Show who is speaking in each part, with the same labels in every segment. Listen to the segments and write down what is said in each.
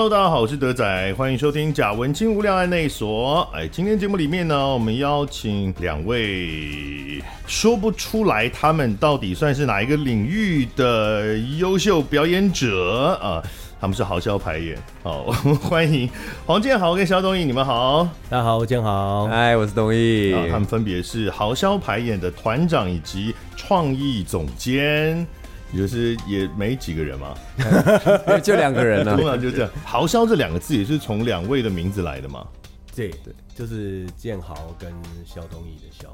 Speaker 1: Hello，大家好，我是德仔，欢迎收听贾文青无聊案内所。哎，今天节目里面呢，我们邀请两位说不出来他们到底算是哪一个领域的优秀表演者啊。他们是豪销排演，好，我 们欢迎黄建豪跟肖东义，你们好，
Speaker 2: 大家好，我建豪，
Speaker 3: 嗨，我是东义，
Speaker 1: 他们分别是豪销排演的团长以及创意总监。就是也没几个人嘛，
Speaker 3: 就两个人呢，
Speaker 1: 通常就这样。豪销这两个字也是从两位的名字来的嘛？
Speaker 2: 对对，就是建豪跟肖东义的萧。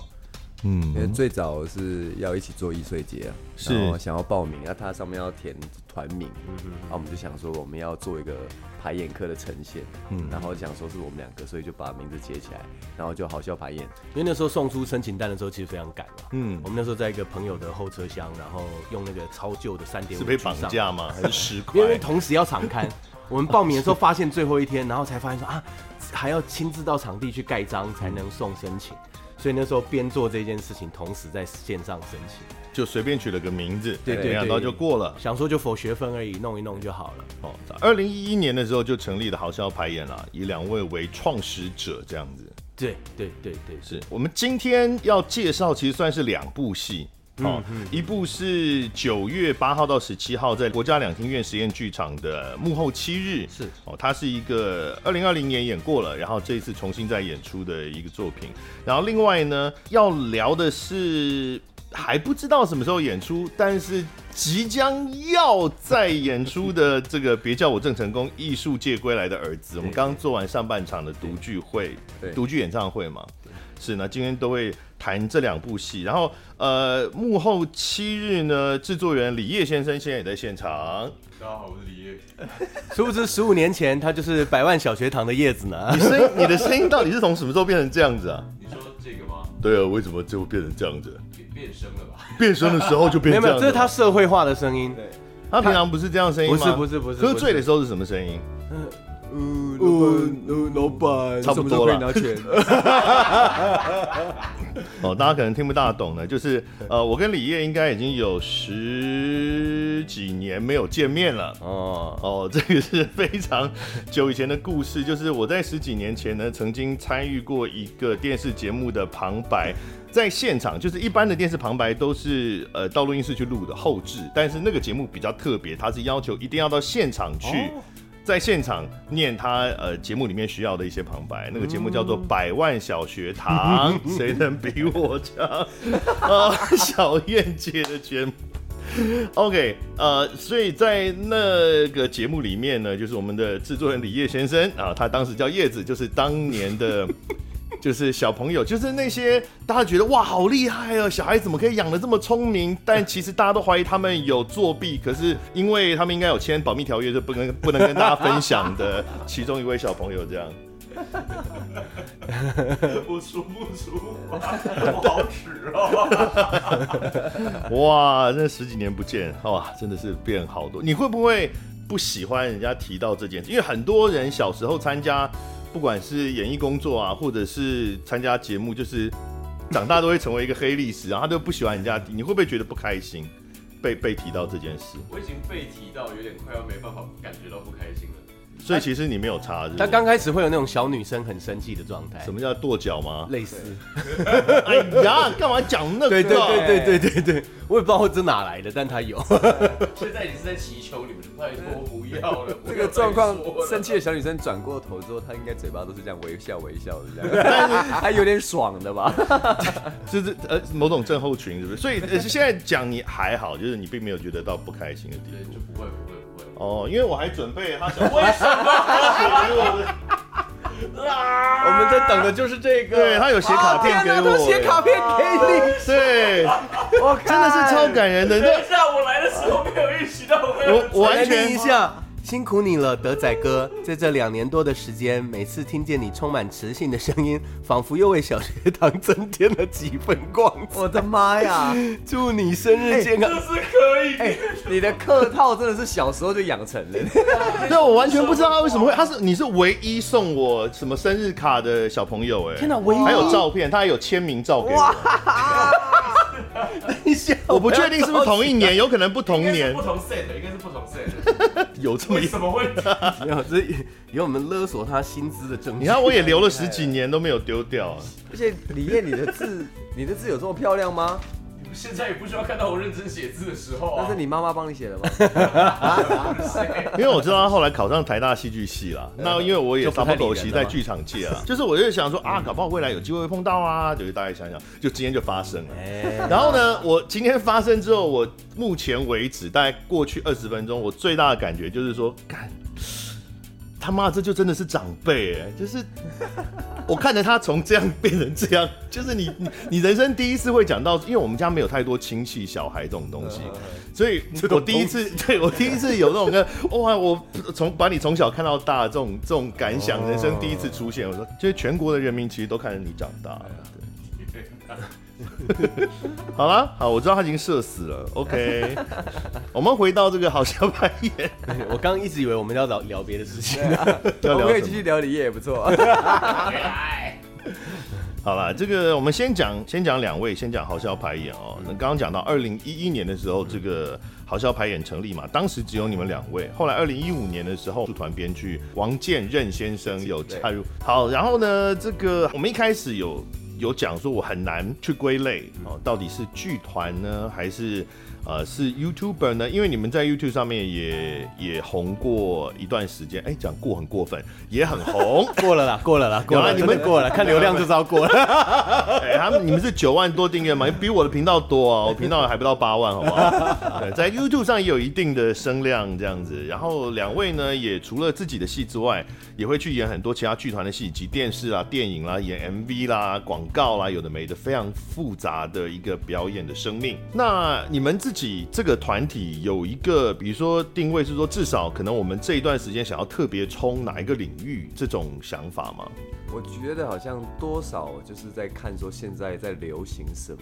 Speaker 3: 嗯，因为最早是要一起做易碎节啊，是想要报名，那它上面要填团名，嗯哼，然后我们就想说我们要做一个排演课的呈现，嗯，然后想说是我们两个，所以就把名字接起来，然后就好笑排演。
Speaker 2: 因为那时候送出申请单的时候，其实非常赶嘛，嗯，我们那时候在一个朋友的后车厢，然后用那个超旧的三点五，
Speaker 1: 是被绑架吗？还是十块？
Speaker 2: 因为同时要场刊，我们报名的时候发现最后一天，然后才发现说啊，还要亲自到场地去盖章才能送申请。所以那时候边做这件事情，同时在线上申请，
Speaker 1: 就随便取了个名字，
Speaker 2: 对，对對，
Speaker 1: 没想到就过了。
Speaker 2: 想说就否学分而已，弄一弄就好了。哦，
Speaker 1: 二零一一年的时候就成立了豪销排演了，以两位为创始者这样子。
Speaker 2: 对对对对，
Speaker 1: 是我们今天要介绍，其实算是两部戏。哦，一部是九月八号到十七号在国家两厅院实验剧场的幕后七日，
Speaker 2: 是
Speaker 1: 哦，它是一个二零二零年演过了，然后这一次重新再演出的一个作品。然后另外呢，要聊的是还不知道什么时候演出，但是即将要再演出的这个别叫我郑成功艺术界归来的儿子。我们刚刚做完上半场的独剧会，独剧演唱会嘛。是那，今天都会谈这两部戏，然后呃，幕后七日呢，制作人李叶先生现在也在现场。
Speaker 4: 大家好，我是李叶。
Speaker 2: 殊不知十五年前他就是百万小学堂的叶子呢。
Speaker 1: 你声音，你的声音到底是从什么时候变成这样子啊？
Speaker 4: 你说这个吗？
Speaker 1: 对啊，为什么就会变成这样子？
Speaker 4: 变变声了吧？
Speaker 1: 变声的时候就变成这样子。
Speaker 2: 没有，这是他社会化的声音。
Speaker 4: 对，
Speaker 1: 他平常不是这样声音吗？
Speaker 2: 不是不是不是。
Speaker 1: 喝醉的时候是什么声音？
Speaker 2: 嗯，老板，呃，老板，
Speaker 1: 差不多了。
Speaker 2: 拿钱。
Speaker 1: 哦，大家可能听不大懂呢，就是呃，我跟李烨应该已经有十几年没有见面了。哦哦，这个是非常久以前的故事，就是我在十几年前呢，曾经参与过一个电视节目的旁白，在现场，就是一般的电视旁白都是呃到录音室去录的后置，但是那个节目比较特别，它是要求一定要到现场去。哦在现场念他呃节目里面需要的一些旁白，那个节目叫做《百万小学堂》，谁能比我强？啊，小燕姐的节目。OK，呃，所以在那个节目里面呢，就是我们的制作人李叶先生啊，他当时叫叶子，就是当年的。就是小朋友，就是那些大家觉得哇好厉害哦，小孩怎么可以养得这么聪明？但其实大家都怀疑他们有作弊，可是因为他们应该有签保密条约，就不能不能跟大家分享的。其中一位小朋友这样，
Speaker 4: 我 数不出，我好耻哦！
Speaker 1: 哇，那十几年不见，哇，真的是变好多。你会不会不喜欢人家提到这件事？因为很多人小时候参加。不管是演艺工作啊，或者是参加节目，就是长大都会成为一个黑历史，然后他都不喜欢人家，你会不会觉得不开心？被被提到这件事，
Speaker 4: 我已经被提到有点快要没办法感觉到不开心了。
Speaker 1: 所以其实你没有差是？
Speaker 2: 他刚开始会有那种小女生很生气的状态。
Speaker 1: 什么叫跺脚吗？
Speaker 2: 类似。
Speaker 1: 哎呀，干嘛讲那个？
Speaker 2: 对对对对对对对，我也不知道这哪来的，但他有。
Speaker 4: 现在你是在祈求你们，拜托不要了。
Speaker 3: 这个状况，生气的小女生转过头之后，她应该嘴巴都是这样微笑微笑的这样，还 有点爽的吧？
Speaker 1: 就是呃某种症候群是不是？所以现在讲你还好，就是你并没有觉得到不开心的地步。
Speaker 4: 就不会不会。
Speaker 1: 哦，因为我还准备他想 为什么？
Speaker 2: 我们在等的就是这个。
Speaker 1: 对，他有写卡片给我，
Speaker 2: 写卡片给你。
Speaker 1: 对，我真的是超感人的。
Speaker 4: 等一下，我来的时候没有预习到，
Speaker 1: 我我完全
Speaker 2: 一下。辛苦你了，德仔哥，在这两年多的时间，每次听见你充满磁性的声音，仿佛又为小学堂增添了几分光。
Speaker 3: 我的妈呀！
Speaker 2: 祝你生日健康！
Speaker 4: 这是可以。
Speaker 3: 哎，你的客套真的是小时候就养成了。
Speaker 1: 对，我完全不知道他为什么会，他是你是唯一送我什么生日卡的小朋友哎。
Speaker 2: 天哪，唯一
Speaker 1: 还有照片，他还有签名照给我。
Speaker 2: 等一下，
Speaker 1: 我不确定是不是同一年，有可能不同年，
Speaker 4: 不同 set，应该是不同 set。
Speaker 1: 有这么
Speaker 4: 什么问题？
Speaker 2: 没有，这有我们勒索他薪资的证据。
Speaker 1: 你看，我也留了十几 年都没有丢掉啊。
Speaker 3: 而且李艳，你的字，你的字有这么漂亮吗？
Speaker 4: 现在也不需要看到我认真写字的时候啊。
Speaker 3: 那是你妈妈帮你写的吗？
Speaker 1: 因为我知道他后来考上台大戏剧系了。那因为我也三不狗席在剧场界啊，就是我就想说啊，搞不好未来有机会会碰到啊。就是大家想想，就今天就发生了。然后呢，我今天发生之后，我目前为止大概过去二十分钟，我最大的感觉就是说，干他妈这就真的是长辈哎，就是。我看着他从这样变成这样，就是你你你人生第一次会讲到，因为我们家没有太多亲戚小孩这种东西，所以我第一次对我第一次有那种跟哇，我从把你从小看到大这种这种感想，人生第一次出现，我说，就是全国的人民其实都看着你长大。好了，好，我知道他已经社死了。OK，我们回到这个好笑排演。
Speaker 2: 我刚刚一直以为我们要聊聊别的事情，
Speaker 3: 我们可以继续聊李烨也不错。
Speaker 1: 好了，这个我们先讲，先讲两位，先讲好笑排演哦。那刚刚讲到二零一一年的时候，这个好笑排演成立嘛，当时只有你们两位。后来二零一五年的时候，剧团编剧王建任先生有加入。好，然后呢，这个我们一开始有。有讲说，我很难去归类哦，到底是剧团呢，还是呃是 YouTuber 呢？因为你们在 YouTube 上面也也红过一段时间，哎，讲过很过分，也很红，
Speaker 2: 过了啦，过了啦，过了，你们过了，看流量就知道过了。
Speaker 1: 哎，他们你们是九万多订阅嘛？比我的频道多啊，我频道还不到八万，好不好？对，在 YouTube 上也有一定的声量这样子。然后两位呢，也除了自己的戏之外，也会去演很多其他剧团的戏，及电视啊、电影啦、演 MV 啦、广。告啦，有的没的，非常复杂的一个表演的生命。那你们自己这个团体有一个，比如说定位是说，至少可能我们这一段时间想要特别冲哪一个领域，这种想法吗？
Speaker 3: 我觉得好像多少就是在看说现在在流行什么，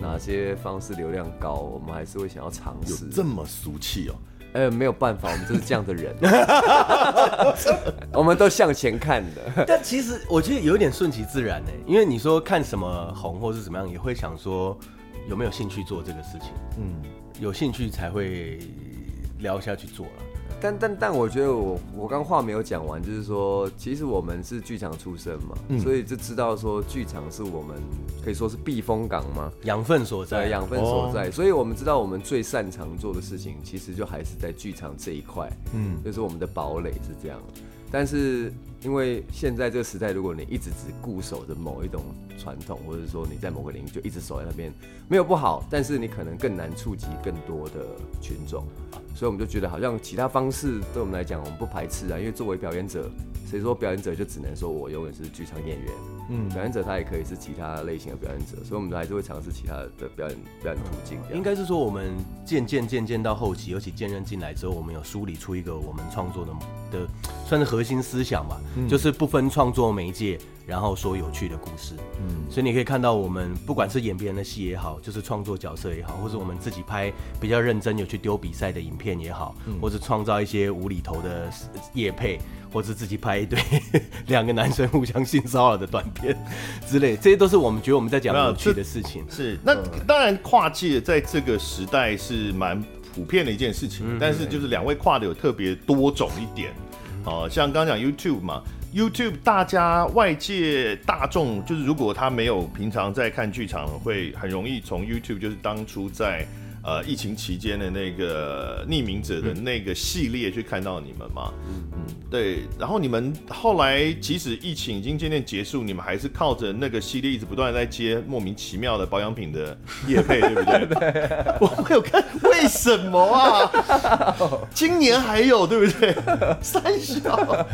Speaker 3: 哪些方式流量高，我们还是会想要尝试。
Speaker 1: 有这么俗气哦？
Speaker 3: 呃，没有办法，我们就是这样的人，我们都向前看的。
Speaker 2: 但其实我觉得有点顺其自然呢，因为你说看什么红或是怎么样，也会想说有没有兴趣做这个事情。嗯，有兴趣才会聊下去做了。
Speaker 3: 但但但我觉得我我刚话没有讲完，就是说，其实我们是剧场出身嘛，嗯、所以就知道说剧场是我们可以说是避风港嘛，
Speaker 2: 养分所在，
Speaker 3: 养分所在，哦、所以我们知道我们最擅长做的事情，其实就还是在剧场这一块，嗯，就是我们的堡垒是这样。但是因为现在这个时代，如果你一直只固守着某一种传统，或者说你在某个领域就一直守在那边，没有不好，但是你可能更难触及更多的群众。所以我们就觉得，好像其他方式对我们来讲，我们不排斥啊。因为作为表演者，谁说表演者就只能说我永远是剧场演员？嗯，表演者他也可以是其他类型的表演者。所以我们还是会尝试其他的表演表演途径。
Speaker 2: 应该是说，我们渐渐渐渐到后期，尤其建任进来之后，我们有梳理出一个我们创作的的算是核心思想吧，嗯、就是不分创作媒介。然后说有趣的故事，嗯，所以你可以看到我们不管是演别人的戏也好，就是创作角色也好，或者我们自己拍比较认真有去丢比赛的影片也好，嗯、或者创造一些无厘头的夜配，或者自己拍一堆 两个男生互相性骚扰的短片之类，这些都是我们觉得我们在讲有趣的事情。
Speaker 1: 是，那当然跨界在这个时代是蛮普遍的一件事情，嗯、但是就是两位跨的有特别多种一点，哦、嗯呃，像刚刚讲 YouTube 嘛。YouTube，大家外界大众就是，如果他没有平常在看剧场，会很容易从 YouTube，就是当初在呃疫情期间的那个匿名者的那个系列去看到你们嘛。嗯嗯，对。然后你们后来即使疫情已经渐渐结束，你们还是靠着那个系列一直不断在接莫名其妙的保养品的业配，对不对？对。我没有看，为什么啊？今年还有，对不对？三小。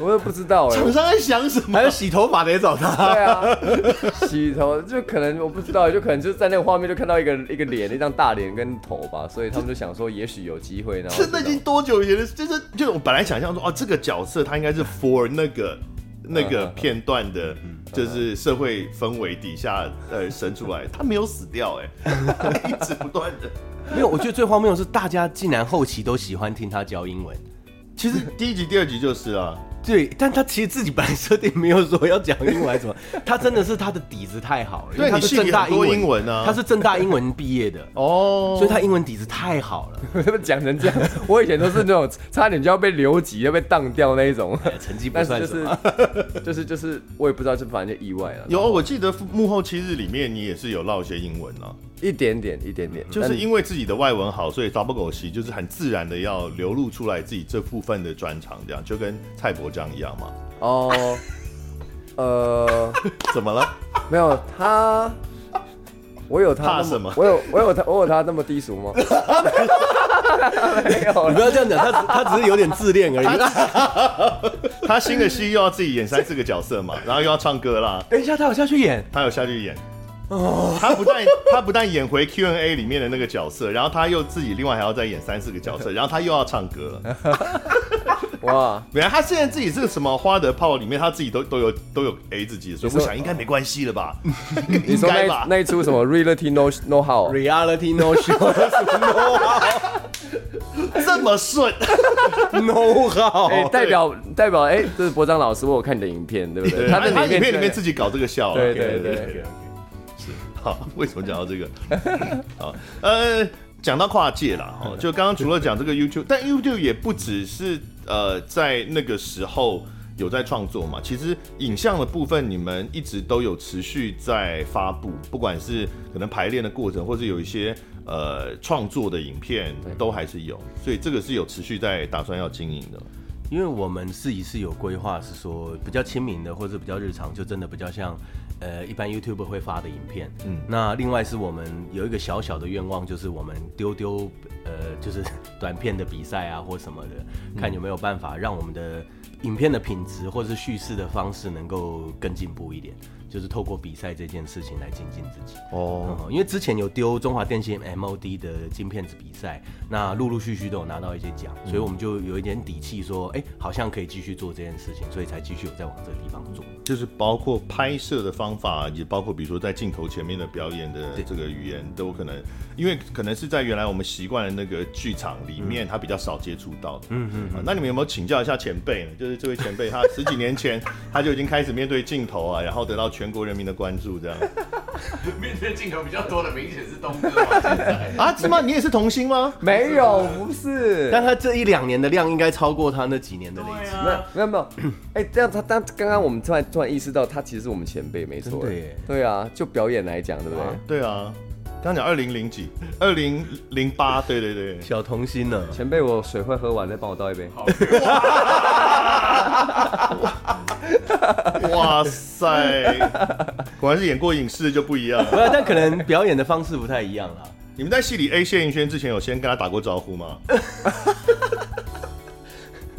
Speaker 3: 我也不知道哎，
Speaker 1: 厂商在想什么？
Speaker 2: 还有洗头发的也找他？
Speaker 3: 对啊，洗头就可能我不知道，就可能就在那个画面就看到一个一个脸，一张大脸跟头吧，所以他们就想说也许有机会。然后
Speaker 1: 这已经多久以前的？就是就是我本来想象说哦，这个角色他应该是 for 那个那个片段的，就是社会氛围底下呃生出来，他没有死掉哎，一直不断的。
Speaker 2: 没有，我觉得最荒谬的是大家竟然后期都喜欢听他教英文。
Speaker 1: 其实第一集、第二集就是啊，
Speaker 2: 对，但他其实自己本来设定没有说要讲英文还是什么，他真的是他的底子太好了。
Speaker 1: 因为，他是正大英文，英文啊，
Speaker 2: 他是正大英文毕业的 哦，所以他英文底子太好了。
Speaker 3: 讲成这样？我以前都是那种差点就要被留级、要被当掉那一种，
Speaker 2: 成绩不算什么。
Speaker 3: 就是就是就是，我也不知道，就反正就意外了。
Speaker 1: 有，我记得幕后七日里面你也是有唠一些英文啊。
Speaker 3: 一点点，一点点，
Speaker 1: 就是因为自己的外文好，所以杂不狗戏就是很自然的要流露出来自己这部分的专长，这样就跟蔡伯章一样嘛。
Speaker 3: 哦，呃，
Speaker 1: 怎么了？
Speaker 3: 没有他，我有他
Speaker 1: 怕什么？
Speaker 3: 我有我有他，我有他那么低俗吗？
Speaker 2: 没有，你不要这样讲，他他只是有点自恋而已。
Speaker 1: 他新的戏又要自己演三四个角色嘛，然后又要唱歌啦。
Speaker 2: 等一下，他有下去演，
Speaker 1: 他有下去演。哦，他不但他不但演回 Q&A 里面的那个角色，然后他又自己另外还要再演三四个角色，然后他又要唱歌了。哇，原来他现在自己是个什么花的炮里面，他自己都都有都有 A 自己的，所以我想应该没关系了吧？
Speaker 3: 你说那那一出什么 Reality No No
Speaker 2: How，Reality No Show，No
Speaker 1: How 这么顺
Speaker 2: ，No How，
Speaker 3: 代表代表哎，这是博章老师，我有看你的影片，对不对？
Speaker 1: 他在影片里面自己搞这个笑，
Speaker 3: 对对对。
Speaker 1: 好，为什么讲到这个？好，呃，讲到跨界了，哦，就刚刚除了讲这个 YouTube，但 YouTube 也不只是呃在那个时候有在创作嘛。其实影像的部分，你们一直都有持续在发布，不管是可能排练的过程，或者有一些呃创作的影片，都还是有。所以这个是有持续在打算要经营的。
Speaker 2: 因为我们自己是有规划，是说比较亲民的，或者比较日常，就真的比较像。呃，一般 YouTuber 会发的影片，嗯，那另外是我们有一个小小的愿望，就是我们丢丢，呃，就是 短片的比赛啊，或什么的，看有没有办法让我们的影片的品质或者是叙事的方式能够更进步一点。就是透过比赛这件事情来精进自己哦、oh. 嗯，因为之前有丢中华电信 MOD 的金片子比赛，那陆陆续续都有拿到一些奖，所以我们就有一点底气说，哎、欸，好像可以继续做这件事情，所以才继续有在往这个地方做。
Speaker 1: 就是包括拍摄的方法，也包括比如说在镜头前面的表演的这个语言，都可能，因为可能是在原来我们习惯的那个剧场里面，他比较少接触到的。嗯嗯、啊。那你们有没有请教一下前辈呢？就是这位前辈，他十几年前 他就已经开始面对镜头啊，然后得到。全国人民的关注，这样。
Speaker 4: 面对镜头比较多的，明显是东哥
Speaker 1: 啊，是吗？你也是童星吗？
Speaker 3: 没有，不是。
Speaker 2: 但他这一两年的量应该超过他那几年的累积。
Speaker 3: 没有，没有，没有。哎，这样他但刚刚我们突然突然意识到，他其实是我们前辈，没错。对，对啊，就表演来讲，对不对？
Speaker 1: 对啊。刚讲二零零几，二零零八，对对对，
Speaker 2: 小童星呢。
Speaker 3: 前辈，我水快喝完，再帮我倒一杯。
Speaker 1: 哇塞，果然是演过影视就不一样了。不。
Speaker 2: 但可能表演的方式不太一样啦。
Speaker 1: 你们在戏里 A 谢盈萱之前有先跟他打过招呼吗？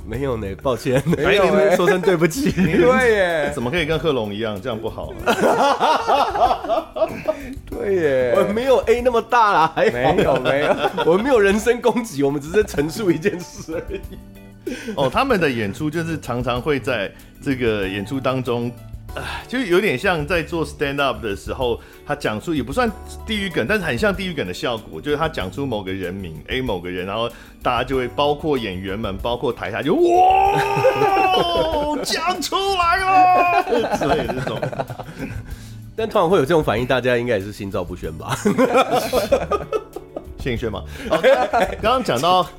Speaker 2: 没有呢，抱歉，没有呢，说声对不起。
Speaker 3: 对耶，
Speaker 1: 怎么可以跟贺龙一样，这样不好。
Speaker 3: 对耶，
Speaker 2: 我没有 A 那么大啦，还
Speaker 3: 没有没有，
Speaker 2: 我们没有人身攻击，我们只是陈述一件事而已。
Speaker 1: 哦，他们的演出就是常常会在这个演出当中。啊，就有点像在做 stand up 的时候，他讲出也不算地狱梗，但是很像地狱梗的效果，就是他讲出某个人名 A 某个人，然后大家就会包括演员们，包括台下就哇，讲出来了 之类的这种。
Speaker 2: 但通常会有这种反应，大家应该也是心照不宣吧？
Speaker 1: 谢盈萱嘛？OK，刚刚讲到，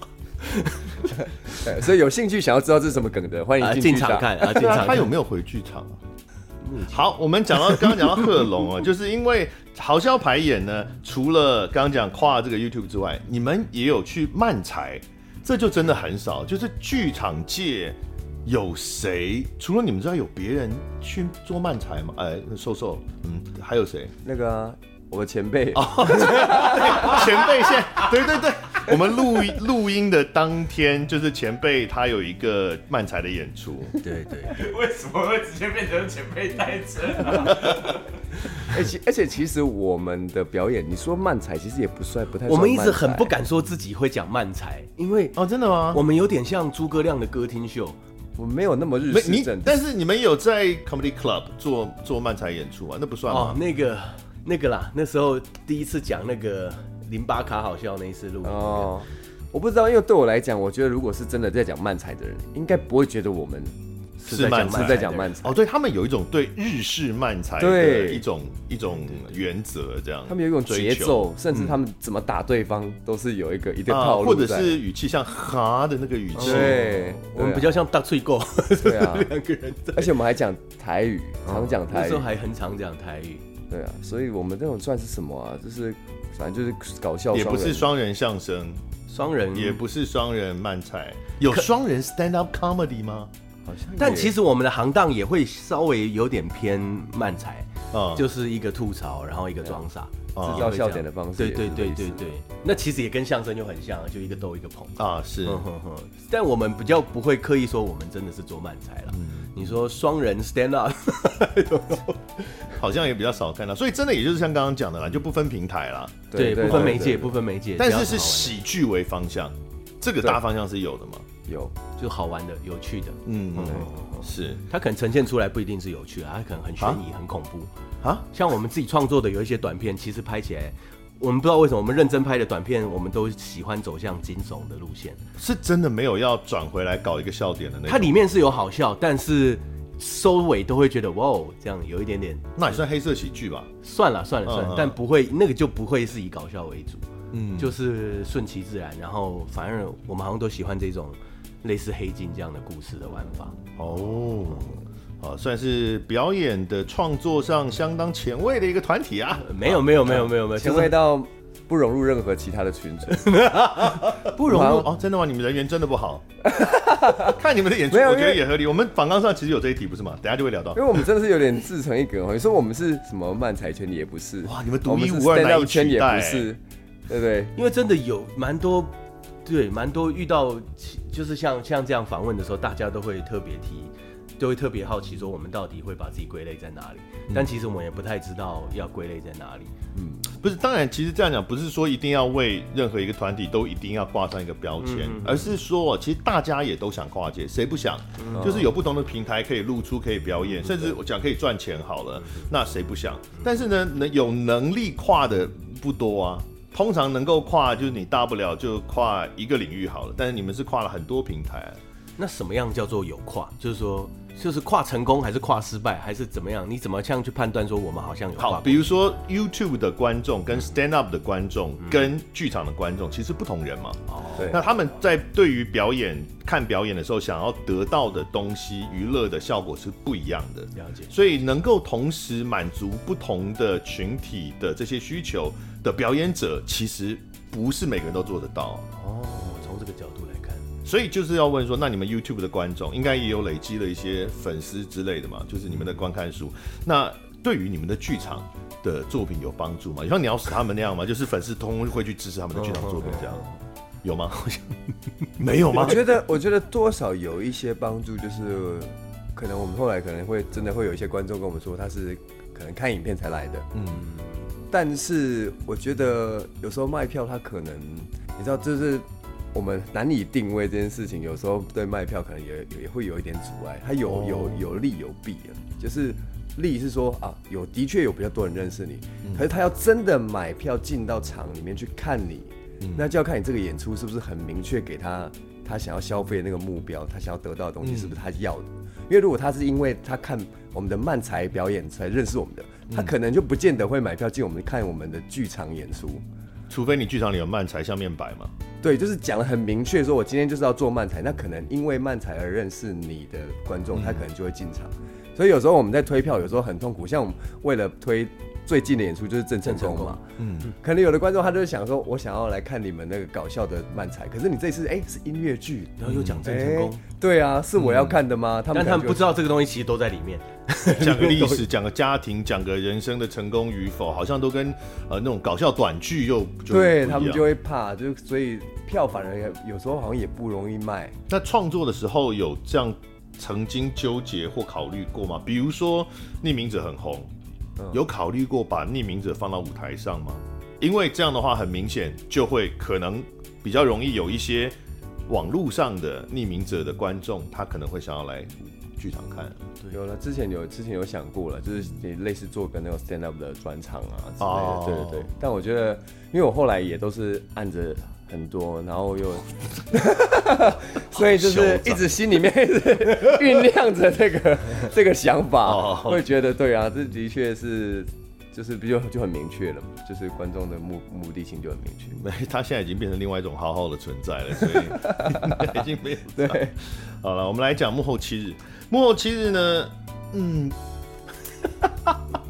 Speaker 3: 所以有兴趣想要知道这是什么梗的，欢迎进
Speaker 2: 场看啊！进场，
Speaker 1: 他有没有回剧场？好，我们讲到刚刚讲到贺龙啊，就是因为豪销排演呢，除了刚刚讲跨这个 YouTube 之外，你们也有去漫才，这就真的很少。就是剧场界有谁？除了你们之外，有别人去做漫才吗？哎，瘦瘦，嗯，还有谁？
Speaker 3: 那个我的前辈哦，
Speaker 1: 前辈先，对对对。我们录录音的当天，就是前辈他有一个漫才的演出。
Speaker 2: 对对，
Speaker 4: 为什么会直接变成前辈代称？
Speaker 3: 而且而且，其实我们的表演，你说漫才，其实也不算不太。
Speaker 2: 我们一直很不敢说自己会讲漫才，因为
Speaker 1: 哦，真的吗？
Speaker 2: 我们有点像诸葛亮的歌厅秀，
Speaker 3: 我没有那么日式正。
Speaker 1: 但是你们有在 comedy club 做做漫才演出啊？那不算吗？
Speaker 2: 哦，那个那个啦，那时候第一次讲那个。零八卡好笑那一次录哦，
Speaker 3: 我不知道，因为对我来讲，我觉得如果是真的在讲漫才的人，应该不会觉得我们
Speaker 1: 是漫才，
Speaker 3: 是在讲慢才。
Speaker 1: 哦，对他们有一种对日式慢才的一种一种原则，这样。
Speaker 3: 他们有一种节奏，甚至他们怎么打对方都是有一个一定套路，
Speaker 1: 或者是语气像哈的那个语气。
Speaker 3: 对，
Speaker 2: 我们比较像大脆狗。
Speaker 3: 对啊，
Speaker 2: 两个人。
Speaker 3: 而且我们还讲台语，常讲台语。
Speaker 2: 那时候还很常讲台语。
Speaker 3: 对啊，所以我们这种算是什么啊？就是反正就是搞笑，
Speaker 1: 也不是双人相声，
Speaker 2: 双人
Speaker 1: 也不是双人慢才，有双人 stand up comedy 吗？
Speaker 3: 好像。
Speaker 2: 但其实我们的行当也会稍微有点偏漫才，啊，就是一个吐槽，然后一个装傻，
Speaker 3: 制造笑点的方式。
Speaker 2: 对对对对对，那其实也跟相声就很像，就一个逗一个捧
Speaker 1: 啊，是。
Speaker 2: 但我们比较不会刻意说我们真的是做漫才了。你说双人 stand up。
Speaker 1: 好像也比较少看到，所以真的也就是像刚刚讲的啦，就不分平台啦，
Speaker 2: 对，不分媒介，不分媒介，
Speaker 1: 但是是喜剧为方向，这个大方向是有的嘛？
Speaker 3: 有，
Speaker 2: 就好玩的、有趣的，
Speaker 1: 嗯，是，
Speaker 2: 它可能呈现出来不一定是有趣啊，它可能很悬疑、很恐怖啊。像我们自己创作的有一些短片，其实拍起来，我们不知道为什么，我们认真拍的短片，我们都喜欢走向惊悚的路线，
Speaker 1: 是真的没有要转回来搞一个笑点的那种。
Speaker 2: 它里面是有好笑，但是。收尾都会觉得哇哦，这样有一点点，
Speaker 1: 那也算黑色喜剧吧？
Speaker 2: 算了算了算了，但不会，那个就不会是以搞笑为主，嗯，就是顺其自然。然后反而我们好像都喜欢这种类似黑镜这样的故事的玩法。
Speaker 1: 哦，啊，算是表演的创作上相当前卫的一个团体啊！
Speaker 2: 没有没有没有没有没有
Speaker 3: 前卫到。不融入任何其他的群组，
Speaker 1: 不融入哦，真的吗？你们人缘真的不好？看你们的演出，我觉得也合理。我们访纲上其实有这一题，不是吗？等下就会聊到。
Speaker 3: 因为我们真的是有点自成一格哦。你说我们是什么漫才圈，也不是。
Speaker 1: 哇，你们独一无二那一圈
Speaker 3: 也不是，对不对？
Speaker 2: 因为真的有蛮多，对，蛮多遇到，就是像像这样访问的时候，大家都会特别提。都会特别好奇，说我们到底会把自己归类在哪里？嗯、但其实我们也不太知道要归类在哪里。
Speaker 1: 嗯，不是，当然，其实这样讲不是说一定要为任何一个团体都一定要挂上一个标签，嗯、而是说，其实大家也都想跨界，谁不想？嗯、就是有不同的平台可以露出，可以表演，嗯、甚至我讲可以赚钱好了，嗯、那谁不想？嗯、但是呢，能有能力跨的不多啊。通常能够跨，就是你大不了就跨一个领域好了。但是你们是跨了很多平台，啊，
Speaker 2: 那什么样叫做有跨？就是说。就是跨成功还是跨失败还是怎么样？你怎么这样去判断说我们好像有跨？
Speaker 1: 好，比如说 YouTube 的观众跟 Stand Up 的观众跟剧场的观众其实不同人嘛。哦，对。那他们在对于表演看表演的时候，想要得到的东西、娱乐的效果是不一样的。
Speaker 2: 了解。
Speaker 1: 所以能够同时满足不同的群体的这些需求的表演者，其实不是每个人都做得到。
Speaker 2: 哦，从这个角度来看。
Speaker 1: 所以就是要问说，那你们 YouTube 的观众应该也有累积了一些粉丝之类的嘛？就是你们的观看数，那对于你们的剧场的作品有帮助吗？有像鸟屎他们那样吗？就是粉丝通通会去支持他们的剧场作品这样，有吗？好 像没有吗？
Speaker 3: 我觉得，我觉得多少有一些帮助，就是可能我们后来可能会真的会有一些观众跟我们说，他是可能看影片才来的，嗯，但是我觉得有时候卖票他可能，你知道，就是。我们难以定位这件事情，有时候对卖票可能也也会有一点阻碍。他有有有利有弊啊，就是利是说啊，有的确有比较多人认识你，可是他要真的买票进到场里面去看你，那就要看你这个演出是不是很明确给他他想要消费那个目标，他想要得到的东西是不是他要的？因为如果他是因为他看我们的漫才表演才认识我们的，他可能就不见得会买票进我们看我们的剧场演出。
Speaker 1: 除非你剧场里有漫才像面摆嘛？
Speaker 3: 对，就是讲的很明确，说我今天就是要做漫才，那可能因为漫才而认识你的观众，他可能就会进场。所以有时候我们在推票，有时候很痛苦，像我们为了推。最近的演出就是郑成功嘛，嗯，可能有的观众他就是想说，我想要来看你们那个搞笑的漫才，可是你这次哎是音乐剧，
Speaker 2: 然后又讲郑成功，
Speaker 3: 对啊，是我要看的吗？他们
Speaker 2: 但他们不知道这个东西其实都在里面，
Speaker 1: 讲个历史，讲个家庭，讲个人生的成功与否，好像都跟呃那种搞笑短剧又
Speaker 3: 对他们就会怕，就所以票反而有时候好像也不容易卖。
Speaker 1: 那创作的时候有这样曾经纠结或考虑过吗？比如说匿名者很红。有考虑过把匿名者放到舞台上吗？因为这样的话，很明显就会可能比较容易有一些网络上的匿名者的观众，他可能会想要来剧场看。
Speaker 3: 对，有了，之前有之前有想过了，就是你类似做个那种 stand up 的专场啊之类的。对对对。但我觉得，因为我后来也都是按着很多，然后又，所以就是一直心里面酝酿着这个 这个想法，会觉得对啊，这的确是。就是比较就很明确了嘛，就是观众的目目的性就很明确。
Speaker 1: 没，他现在已经变成另外一种好好的存在了，所以已经没有。对，好了，我们来讲幕后七日。幕后七日呢，嗯，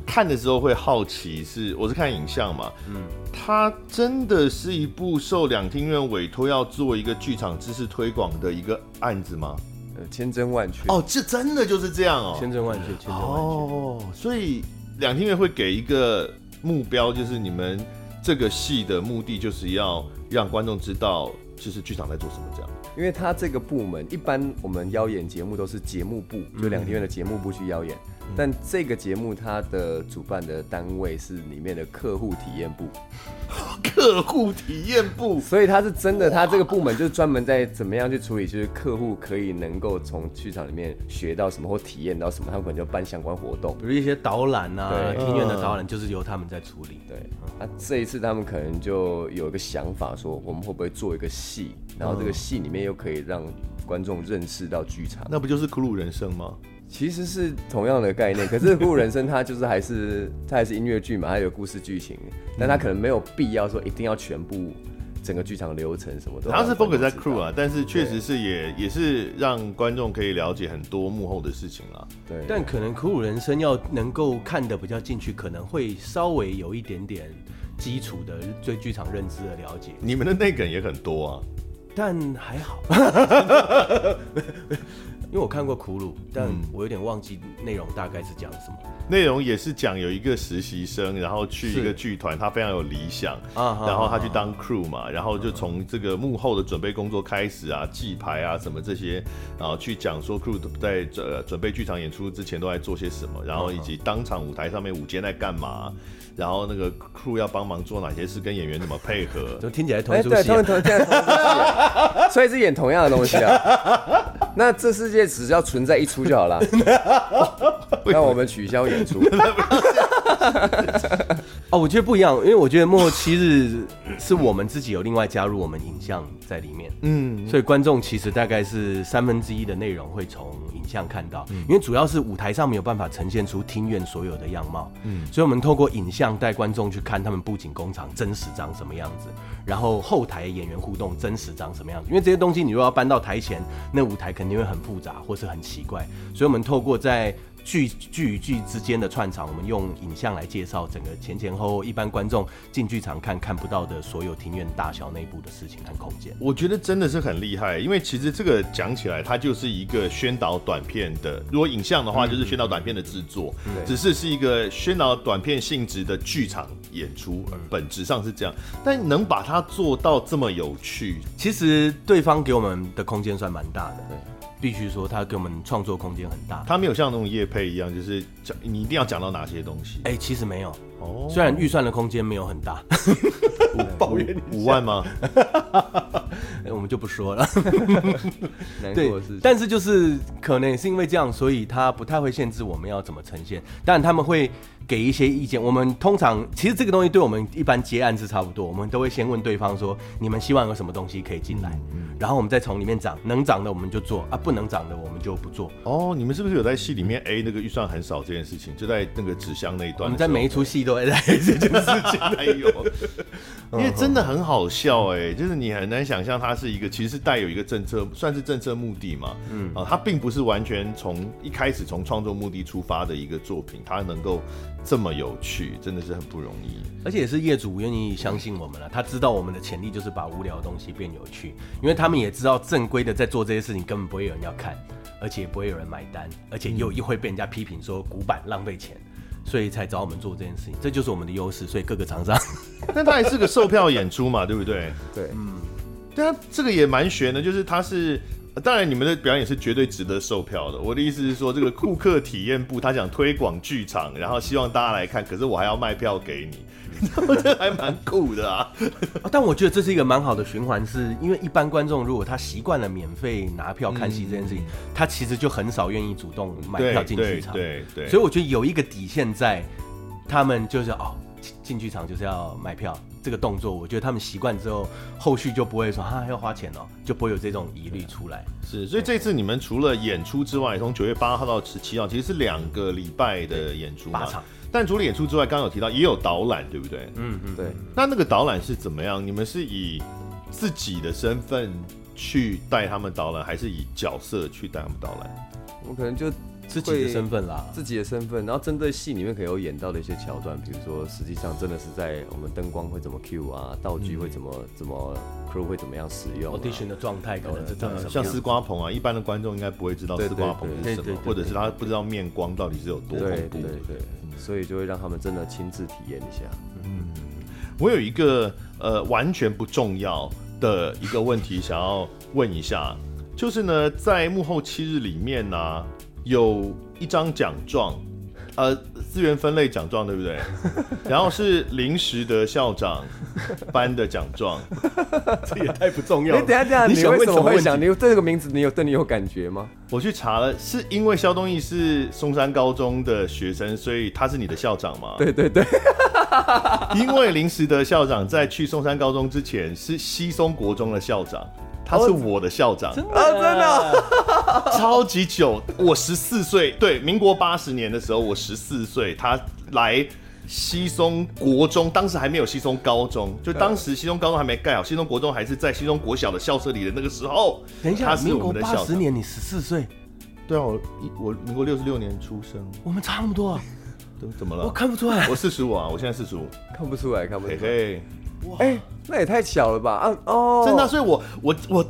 Speaker 1: 看的时候会好奇是，是我是看影像嘛，嗯，它真的是一部受两厅院委托要做一个剧场知识推广的一个案子吗？
Speaker 3: 呃，千真万确。
Speaker 1: 哦，这真的就是这样哦，
Speaker 2: 千真万确，千真万确。
Speaker 1: 哦，所以。两厅院会给一个目标，就是你们这个戏的目的就是要让观众知道，就是剧场在做什么这样。
Speaker 3: 因为他这个部门，一般我们邀演节目都是节目部，就两厅院的节目部去邀演。但这个节目它的主办的单位是里面的客户体验部，
Speaker 1: 客户体验部，
Speaker 3: 所以他是真的，他这个部门就是专门在怎么样去处理，就是客户可以能够从剧场里面学到什么或体验到什么，他们可能就办相关活动，
Speaker 2: 比如一些导览啊，庭院的导览就是由他们在处理。
Speaker 3: 对，那这一次他们可能就有一个想法，说我们会不会做一个戏，然后这个戏里面又可以让观众认识到剧场，
Speaker 1: 那不就是《苦鲁人生》吗？
Speaker 3: 其实是同样的概念，可是《苦鲁人生》它就是还是它还是音乐剧嘛，它有故事剧情，但它可能没有必要说一定要全部整个剧场流程什么的。
Speaker 1: 它是 focus 在 crew 啊，但是确实是也也是让观众可以了解很多幕后的事情啊。
Speaker 3: 对，
Speaker 2: 但可能《苦鲁人生》要能够看得比较进去，可能会稍微有一点点基础的对剧场认知的了解。
Speaker 1: 你们的内梗也很多啊，
Speaker 2: 但还好。因为我看过苦鲁，但我有点忘记内容大概是讲什么。
Speaker 1: 内容也是讲有一个实习生，然后去一个剧团，他非常有理想，然后他去当 crew 嘛，然后就从这个幕后的准备工作开始啊，记牌啊什么这些，然后去讲说 crew 在准准备剧场演出之前都在做些什么，然后以及当场舞台上面舞间在干嘛，然后那个 crew 要帮忙做哪些事，跟演员怎么配合，
Speaker 2: 就听起来同一出戏，
Speaker 3: 所以是演同样的东西啊。那这世界只要存在一出就好了，那我们取消演出。
Speaker 2: 哦，我觉得不一样，因为我觉得幕后七日是我们自己有另外加入我们影像在里面，嗯，所以观众其实大概是三分之一的内容会从影像看到，因为主要是舞台上没有办法呈现出庭院所有的样貌，嗯，所以我们透过影像带观众去看他们布景工厂真实长什么样子，然后后台演员互动真实长什么样子，因为这些东西你如果要搬到台前，那舞台肯定会很复杂或是很奇怪，所以我们透过在剧剧与剧之间的串场，我们用影像来介绍整个前前后后，一般观众进剧场看看不到的所有庭院大小内部的事情和空间。
Speaker 1: 我觉得真的是很厉害，因为其实这个讲起来，它就是一个宣导短片的。如果影像的话，就是宣导短片的制作，嗯、只是是一个宣导短片性质的剧场演出，本质上是这样。但能把它做到这么有趣，
Speaker 2: 其实对方给我们的空间算蛮大的。对。必须说，他给我们创作空间很大。
Speaker 1: 他没有像那种夜配一样，就是讲你一定要讲到哪些东西。
Speaker 2: 哎、欸，其实没有。哦，虽然预算的空间没有很大，
Speaker 1: 抱怨五万吗？
Speaker 2: 哎，我们就不说了。对，但是就是可能也是因为这样，所以他不太会限制我们要怎么呈现，但他们会。给一些意见，我们通常其实这个东西对我们一般接案是差不多，我们都会先问对方说，你们希望有什么东西可以进来，嗯嗯、然后我们再从里面涨，能涨的我们就做啊，不能涨的我们就不做。
Speaker 1: 哦，你们是不是有在戏里面 A 那个预算很少这件事情？就在那个纸箱那一段，我们
Speaker 2: 在每一出戏都在这件事情。
Speaker 1: 哎呦，因为真的很好笑哎，就是你很难想象它是一个其实是带有一个政策，算是政策目的嘛。嗯啊，它并不是完全从一开始从创作目的出发的一个作品，它能够。这么有趣，真的是很不容易，
Speaker 2: 而且也是业主愿意相信我们了。他知道我们的潜力就是把无聊的东西变有趣，因为他们也知道正规的在做这些事情根本不会有人要看，而且不会有人买单，而且又又会被人家批评说古板浪费钱，所以才找我们做这件事情。这就是我们的优势。所以各个厂商，
Speaker 1: 但他还是个售票演出嘛，对不对？
Speaker 3: 对，
Speaker 1: 嗯，对啊，这个也蛮悬的，就是他是。当然，你们的表演是绝对值得售票的。我的意思是说，这个顾客体验部他想推广剧场，然后希望大家来看，可是我还要卖票给你，我觉得还蛮酷的啊。
Speaker 2: 但我觉得这是一个蛮好的循环，是因为一般观众如果他习惯了免费拿票看戏这件事情，嗯、他其实就很少愿意主动买票进剧场。
Speaker 1: 对对，对。
Speaker 2: 所以我觉得有一个底线在，他们就是哦，进剧场就是要买票。这个动作，我觉得他们习惯之后，后续就不会说啊要花钱哦，就不会有这种疑虑出来。
Speaker 1: 是，所以这次你们除了演出之外，从九月八号到十七号，其实是两个礼拜的演出，
Speaker 2: 八场。
Speaker 1: 但除了演出之外，刚刚有提到也有导览，对不对？
Speaker 2: 嗯嗯，
Speaker 3: 对。
Speaker 1: 那那个导览是怎么样？你们是以自己的身份去带他们导览，还是以角色去带他们导览？
Speaker 3: 我可能就。
Speaker 2: 自己的身份啦，
Speaker 3: 自己的身份，然后针对戏里面可能有演到的一些桥段，比如说实际上真的是在我们灯光会怎么 cue 啊，道具会怎么、嗯、怎么 crew 会怎么样使用、啊、
Speaker 2: audition 的状态可能是这样，
Speaker 1: 像丝瓜棚啊，一般的观众应该不会知道丝瓜棚是什么，或者是他不知道面光到底是有多恐怖，
Speaker 3: 对对对，对，所以就会让他们真的亲自体验一下。
Speaker 1: 嗯，我有一个呃完全不重要的一个问题想要问一下，就是呢，在幕后七日里面呢、啊。有一张奖状，呃，资源分类奖状，对不对？然后是临时的校长颁的奖状，
Speaker 2: 这也太不重要了。
Speaker 3: 你等下，等下，你为什么会想？你对这个名字，你有对你有感觉吗？
Speaker 1: 我去查了，是因为肖东义是松山高中的学生，所以他是你的校长吗？
Speaker 3: 对对对，
Speaker 1: 因为林时德校长在去松山高中之前是西松国中的校长。他是我的校长，
Speaker 2: 真的，啊，真的，
Speaker 1: 超级久。我十四岁，对，民国八十年的时候，我十四岁，他来西松国中，当时还没有西松高中，就当时西松高中还没盖好，西松国中还是在西松国小的校舍里的那个时候。
Speaker 2: 等一下，民国八十年，你十四岁？
Speaker 1: 对啊，我我民国六十六年出生，
Speaker 2: 我们差那么多啊？
Speaker 1: 怎怎么了？
Speaker 2: 我看不出来，
Speaker 1: 我四十五啊，我现在四十五，
Speaker 3: 看不出来，看不出来。
Speaker 1: 嘿嘿
Speaker 3: 哎、欸，那也太巧了吧！啊哦，
Speaker 1: 真的，所以我我我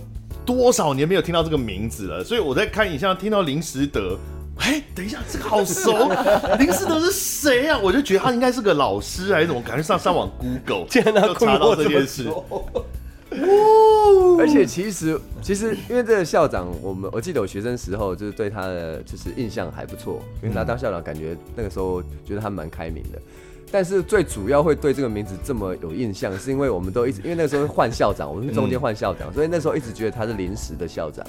Speaker 1: 多少年没有听到这个名字了，所以我在看影像听到林时德，哎、欸，等一下，这个好熟，林时德是谁啊？我就觉得他应该是个老师还是怎么？赶紧上上网 Google，
Speaker 2: 竟然他
Speaker 1: 查到这件事。
Speaker 3: 而且其实其实因为这个校长，我们我记得我学生时候就是对他的就是印象还不错，因为他当校长感觉那个时候觉得他蛮开明的。但是最主要会对这个名字这么有印象，是因为我们都一直因为那个时候换校长，我们是中间换校长，所以那时候一直觉得他是临时的校长，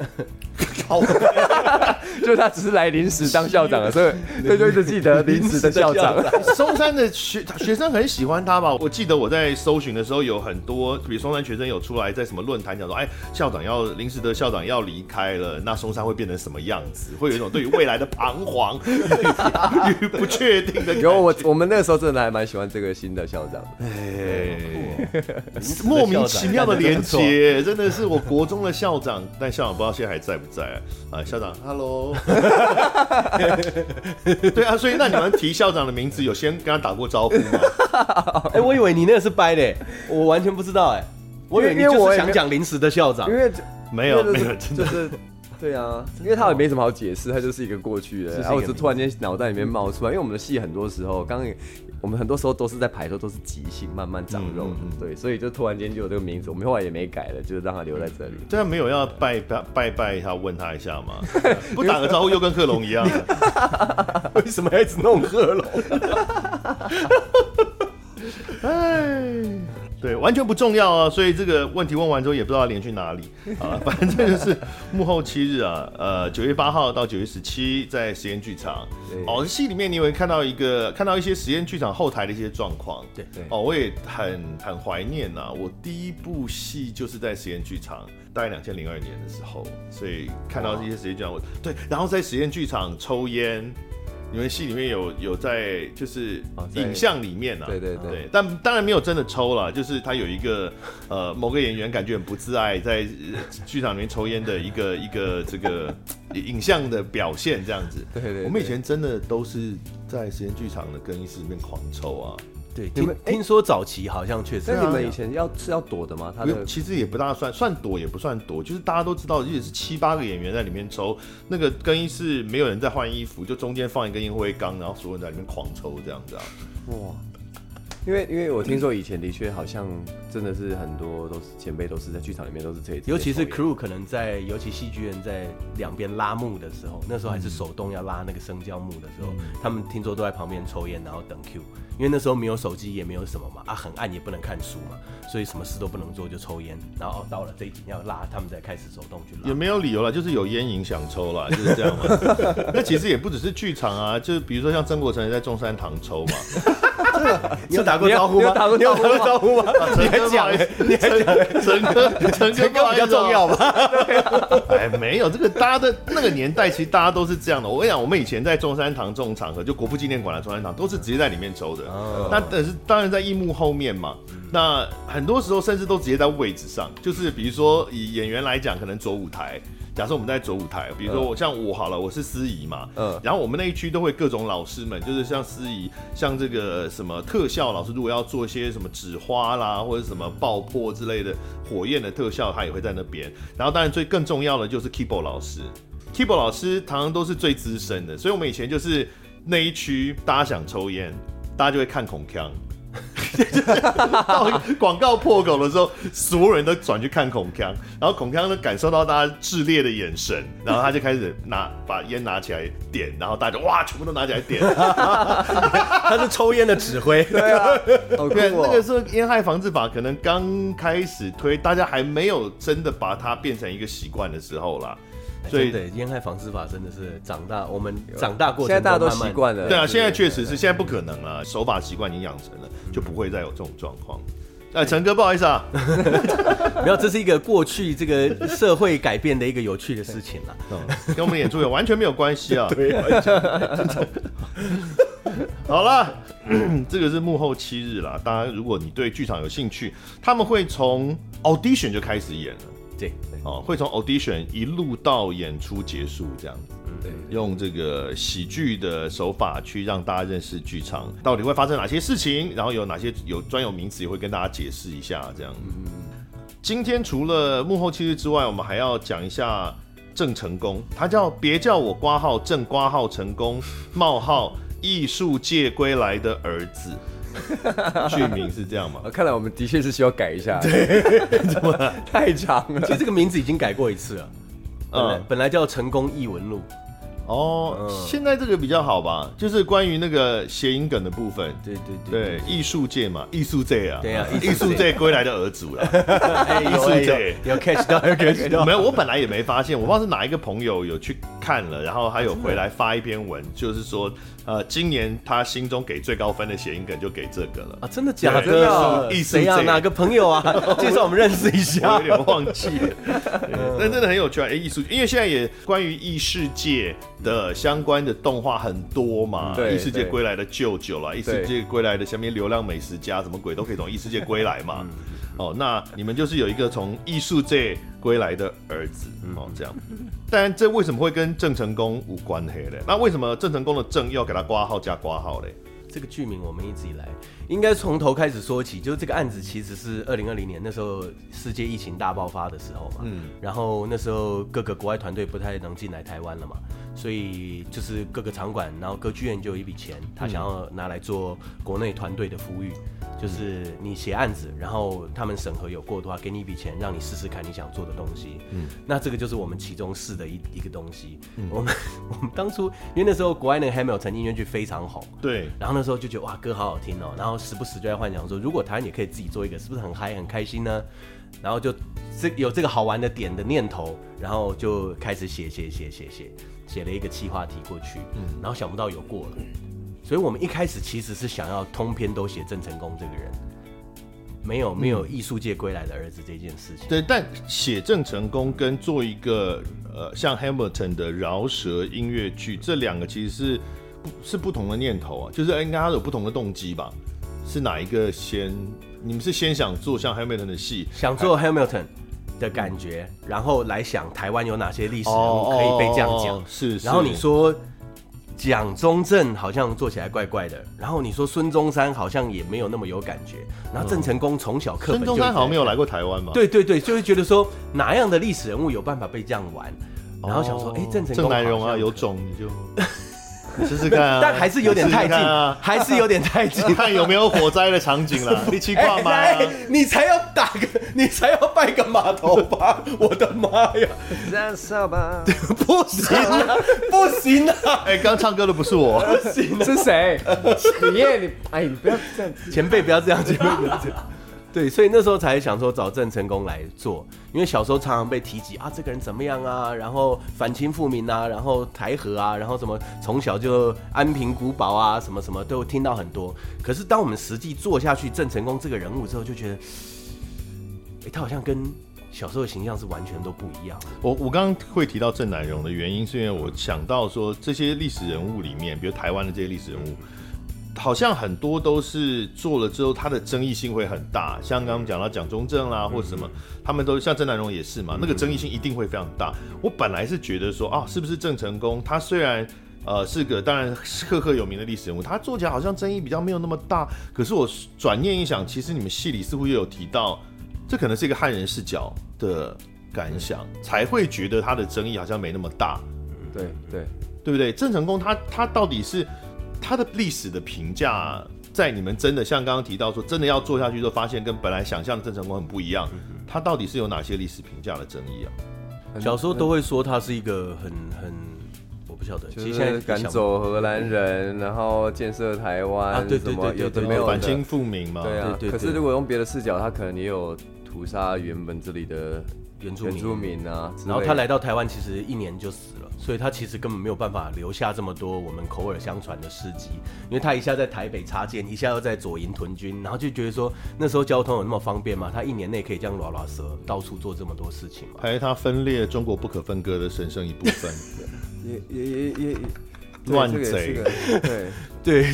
Speaker 3: 就他只是来临时当校长了，所以所以就一直记得临时的校长。
Speaker 1: 松山的学学生很喜欢他吧？我记得我在搜寻的时候有很多，比如松山学生有出来在什么论坛讲说，哎，校长要临时的校长要离开了，那松山会变成什么样子？会有一种对于未来的彷徨与不确定的。
Speaker 3: 有我我们那个时候真的来。蛮喜欢这个新的校长，
Speaker 1: 哎，莫名其妙的连接，真的是我国中的校长，但校长不知道现在还在不在啊？啊，校长，Hello，对啊，所以那你们提校长的名字，有先跟他打过招呼吗？
Speaker 2: 哎，我以为你那个是掰的，我完全不知道，哎，我以为你就是想讲临时的校长，
Speaker 3: 因为
Speaker 1: 没有没有，真的是。
Speaker 3: 对啊，因为他也没什么好解释，他就是一个过去的，然后我就突然间脑袋里面冒出来，因为我们的戏很多时候，刚刚我们很多时候都是在排的时候都是即兴，慢慢长肉，嗯嗯嗯对，所以就突然间就有这个名字，我们后来也没改了，就是让他留在这里。
Speaker 1: 对啊没有要拜拜拜拜他，问他一下吗？不打个招呼又跟贺龙一样，
Speaker 2: 为什么要一直弄贺龙？
Speaker 1: 哎。对，完全不重要啊，所以这个问题问完之后也不知道要连去哪里 啊，反正就是幕后七日啊，呃，九月八号到九月十七在实验剧场。哦，戏里面你会看到一个，看到一些实验剧场后台的一些状况。
Speaker 2: 对对。
Speaker 1: 哦，我也很很怀念呐、啊，我第一部戏就是在实验剧场，大概两千零二年的时候，所以看到这些实验剧场，我对，然后在实验剧场抽烟。你们戏里面有有在就是影像里面啊，
Speaker 3: 对对对，
Speaker 1: 对，但当然没有真的抽了，就是他有一个呃某个演员感觉很不自爱，在剧场里面抽烟的一个 一个这个影像的表现这样子。
Speaker 3: 对对，
Speaker 1: 我们以前真的都是在实验剧场的更衣室里面狂抽啊。
Speaker 2: 对，你们听说早期好像确实，
Speaker 3: 那你们以前要是要躲的吗？他的
Speaker 1: 其实也不大算，算躲也不算躲，就是大家都知道，也是七八个演员在里面抽，那个更衣室没有人在换衣服，就中间放一个烟灰缸，然后所有人在里面狂抽这样子啊。
Speaker 3: 哇！因为因为我听说以前的确好像真的是很多都是前辈都是在剧场里面都是这，
Speaker 2: 尤其是 crew 可能在，尤其戏剧人在两边拉幕的时候，那时候还是手动要拉那个升降幕的时候，嗯、他们听说都在旁边抽烟，然后等 Q，因为那时候没有手机也没有什么嘛，啊很暗也不能看书嘛，所以什么事都不能做就抽烟，然后到了这一集要拉，他们再开始手动去拉。
Speaker 1: 也没有理由了，就是有烟瘾想抽了，就是 这样嘛。那其实也不只是剧场啊，就比如说像曾国成也在中山堂抽嘛，
Speaker 2: 你 有打。过招呼吗？
Speaker 3: 打过招呼招呼吗？
Speaker 2: 你还讲？你还讲？
Speaker 1: 陈哥，陈哥
Speaker 2: 比较重要吧？
Speaker 1: 哎，没有这个，大家的那个年代，其实大家都是这样的。我跟你讲，我们以前在中山堂这种场合，就国父纪念馆的中山堂，都是直接在里面抽的。那但是当然在荧幕后面嘛。那很多时候甚至都直接在位置上，就是比如说以演员来讲，可能左舞台。假设我们在左舞台，比如说我像我好了，我是司仪嘛，嗯，然后我们那一区都会各种老师们，就是像司仪，像这个什么特效老师，如果要做一些什么纸花啦，或者什么爆破之类的火焰的特效，他也会在那边。然后当然最更重要的就是 keyboard 老师，keyboard 老师常常都是最资深的，所以我们以前就是那一区大家想抽烟，大家就会看孔锵。到广告破口的时候，所有人都转去看孔锵，然后孔锵呢感受到大家炽烈的眼神，然后他就开始拿把烟拿起来点，然后大家就哇，全部都拿起来点，
Speaker 2: 他是抽烟的指挥，
Speaker 3: 对啊，
Speaker 1: 对，那个时候烟害防治法可能刚开始推，大家还没有真的把它变成一个习惯的时候啦。所以，
Speaker 2: 对烟害防治法真的是长大，我们长大过程，
Speaker 3: 现在大家都习惯了。
Speaker 1: 对啊，现在确实是，现在不可能了，手法习惯已经养成了，就不会再有这种状况。哎，陈哥，不好意思啊，
Speaker 2: 没有，这是一个过去这个社会改变的一个有趣的事情了，
Speaker 1: 跟我们演出也完全没有关系啊。对，好了，这个是幕后七日啦。当然，如果你对剧场有兴趣，他们会从 audition 就开始演了。
Speaker 2: 对，
Speaker 1: 哦，会从 audition 一路到演出结束这样子，对，用这个喜剧的手法去让大家认识剧场到底会发生哪些事情，然后有哪些有专有名词也会跟大家解释一下这样。嗯，今天除了幕后七日之外，我们还要讲一下郑成功，他叫别叫我挂号郑挂号成功冒号艺术界归来的儿子。剧名是这样吗？
Speaker 3: 看来我们的确是需要改一下。
Speaker 2: 对，怎么 太长了？其实这个名字已经改过一次了。嗯，本来叫《成功艺文录》。
Speaker 1: 哦，嗯、现在这个比较好吧？就是关于那个谐音梗的部分。
Speaker 2: 对对对，
Speaker 1: 艺术界嘛，艺术界啊，
Speaker 2: 对啊，
Speaker 1: 艺术界归来的儿子了。
Speaker 2: 艺术界有 catch 到，有 catch 到。
Speaker 1: 没有，我本来也没发现，我不知道是哪一个朋友有去看了，然后还有回来发一篇文，就是说，呃，今年他心中给最高分的谐音梗就给这个了。
Speaker 2: 啊，真的假的？谁啊？哪个朋友啊？介绍我们认识一下。
Speaker 1: 我有点忘记了，但真的很有趣啊！哎，艺术，因为现在也关于异世界。的相关的动画很多嘛，异世界归来的舅舅啦，异世界归来的下面流浪美食家，什么鬼都可以从异世界归来嘛。哦，那你们就是有一个从艺术界归来的儿子哦，这样。但这为什么会跟郑成功无关系嘞？那为什么郑成功的郑要给他挂号加挂号嘞？
Speaker 2: 这个剧名我们一直以来应该从头开始说起，就是这个案子其实是二零二零年那时候世界疫情大爆发的时候嘛，嗯，然后那时候各个国外团队不太能进来台湾了嘛。所以就是各个场馆，然后歌剧院就有一笔钱，他想要拿来做国内团队的呼吁，就是你写案子，然后他们审核有过的话，给你一笔钱，让你试试看你想做的东西。嗯，那这个就是我们其中试的一一个东西。嗯，我们 我们当初因为那时候国外那个 Hamilton 音乐剧非常红，
Speaker 1: 对，
Speaker 2: 然后那时候就觉得哇歌好好听哦，然后时不时就在幻想说，如果台湾也可以自己做一个，是不是很嗨很开心呢？然后就这有这个好玩的点的念头，然后就开始写写写写写。写了一个企划题过去，嗯，然后想不到有过了，所以我们一开始其实是想要通篇都写郑成功这个人，没有没有艺术界归来的儿子这件事情。
Speaker 1: 对，但写郑成功跟做一个呃像 Hamilton 的饶舌音乐剧，这两个其实是不是不同的念头啊，就是应该有不同的动机吧？是哪一个先？你们是先想做像 Hamilton 的戏，
Speaker 2: 想做 Hamilton？的感觉，然后来想台湾有哪些历史人物可以被这
Speaker 1: 样讲，是，是。
Speaker 2: 然后你说蒋中正好像做起来怪怪的，然后你说孙中山好像也没有那么有感觉，然后郑成功从小课本就，
Speaker 1: 孙中山好像没有来过台湾嘛？
Speaker 2: 对对对，就会觉得说哪样的历史人物有办法被这样玩，然后想说，哎、哦，郑成功、
Speaker 1: 郑南榕啊，有种你就。你试试看啊，
Speaker 2: 但还是有点太近啊，还是有点太近。
Speaker 1: 看有没有火灾的场景了，你去挂吗？
Speaker 2: 你才要打个，你才要拜个码头吧？我的妈呀！
Speaker 3: 燃烧吧！
Speaker 2: 不行啊，不行啊！
Speaker 1: 哎，刚唱歌的不是我，
Speaker 3: 不行，是谁？你哎，你不要这样，
Speaker 2: 前辈不要这样，前辈不要这样。对，所以那时候才想说找郑成功来做，因为小时候常常被提及啊，这个人怎么样啊，然后反清复明啊，然后台和啊，然后什么从小就安平古堡啊，什么什么都听到很多。可是当我们实际做下去郑成功这个人物之后，就觉得，哎，他好像跟小时候的形象是完全都不一样。
Speaker 1: 我我刚刚会提到郑乃荣的原因，是因为我想到说这些历史人物里面，比如台湾的这些历史人物。好像很多都是做了之后，他的争议性会很大。像刚刚讲到蒋中正啦，或者什么，他们都像郑南荣也是嘛，那个争议性一定会非常大。我本来是觉得说啊，是不是郑成功？他虽然呃是个当然赫赫有名的历史人物，他做起来好像争议比较没有那么大。可是我转念一想，其实你们戏里似乎又有提到，这可能是一个汉人视角的感想，才会觉得他的争议好像没那么大。
Speaker 3: 对对
Speaker 1: 对不对？郑成功他他到底是？他的历史的评价，在你们真的像刚刚提到说，真的要做下去，之后发现跟本来想象的郑成功很不一样。他到底是有哪些历史评价的争议啊？
Speaker 2: 小时候都会说他是一个很很，我不晓得，
Speaker 3: 其实现在赶走荷兰人，然后建设台湾，啊，对对对，有的没有
Speaker 1: 反清复明嘛？
Speaker 3: 对啊。可是如果用别的视角，他可能也有屠杀原本这里的。
Speaker 2: 原住民，
Speaker 3: 原住民啊，
Speaker 2: 然后他来到台湾，其实一年就死了，所以他其实根本没有办法留下这么多我们口耳相传的事迹，因为他一下在台北插剑，一下又在左营屯军，然后就觉得说那时候交通有那么方便吗？他一年内可以这样拉拉蛇到处做这么多事情嘛？
Speaker 1: 还 是他分裂中国不可分割的神圣一部分？
Speaker 3: 也也也也
Speaker 1: 乱贼，
Speaker 3: 对对 对。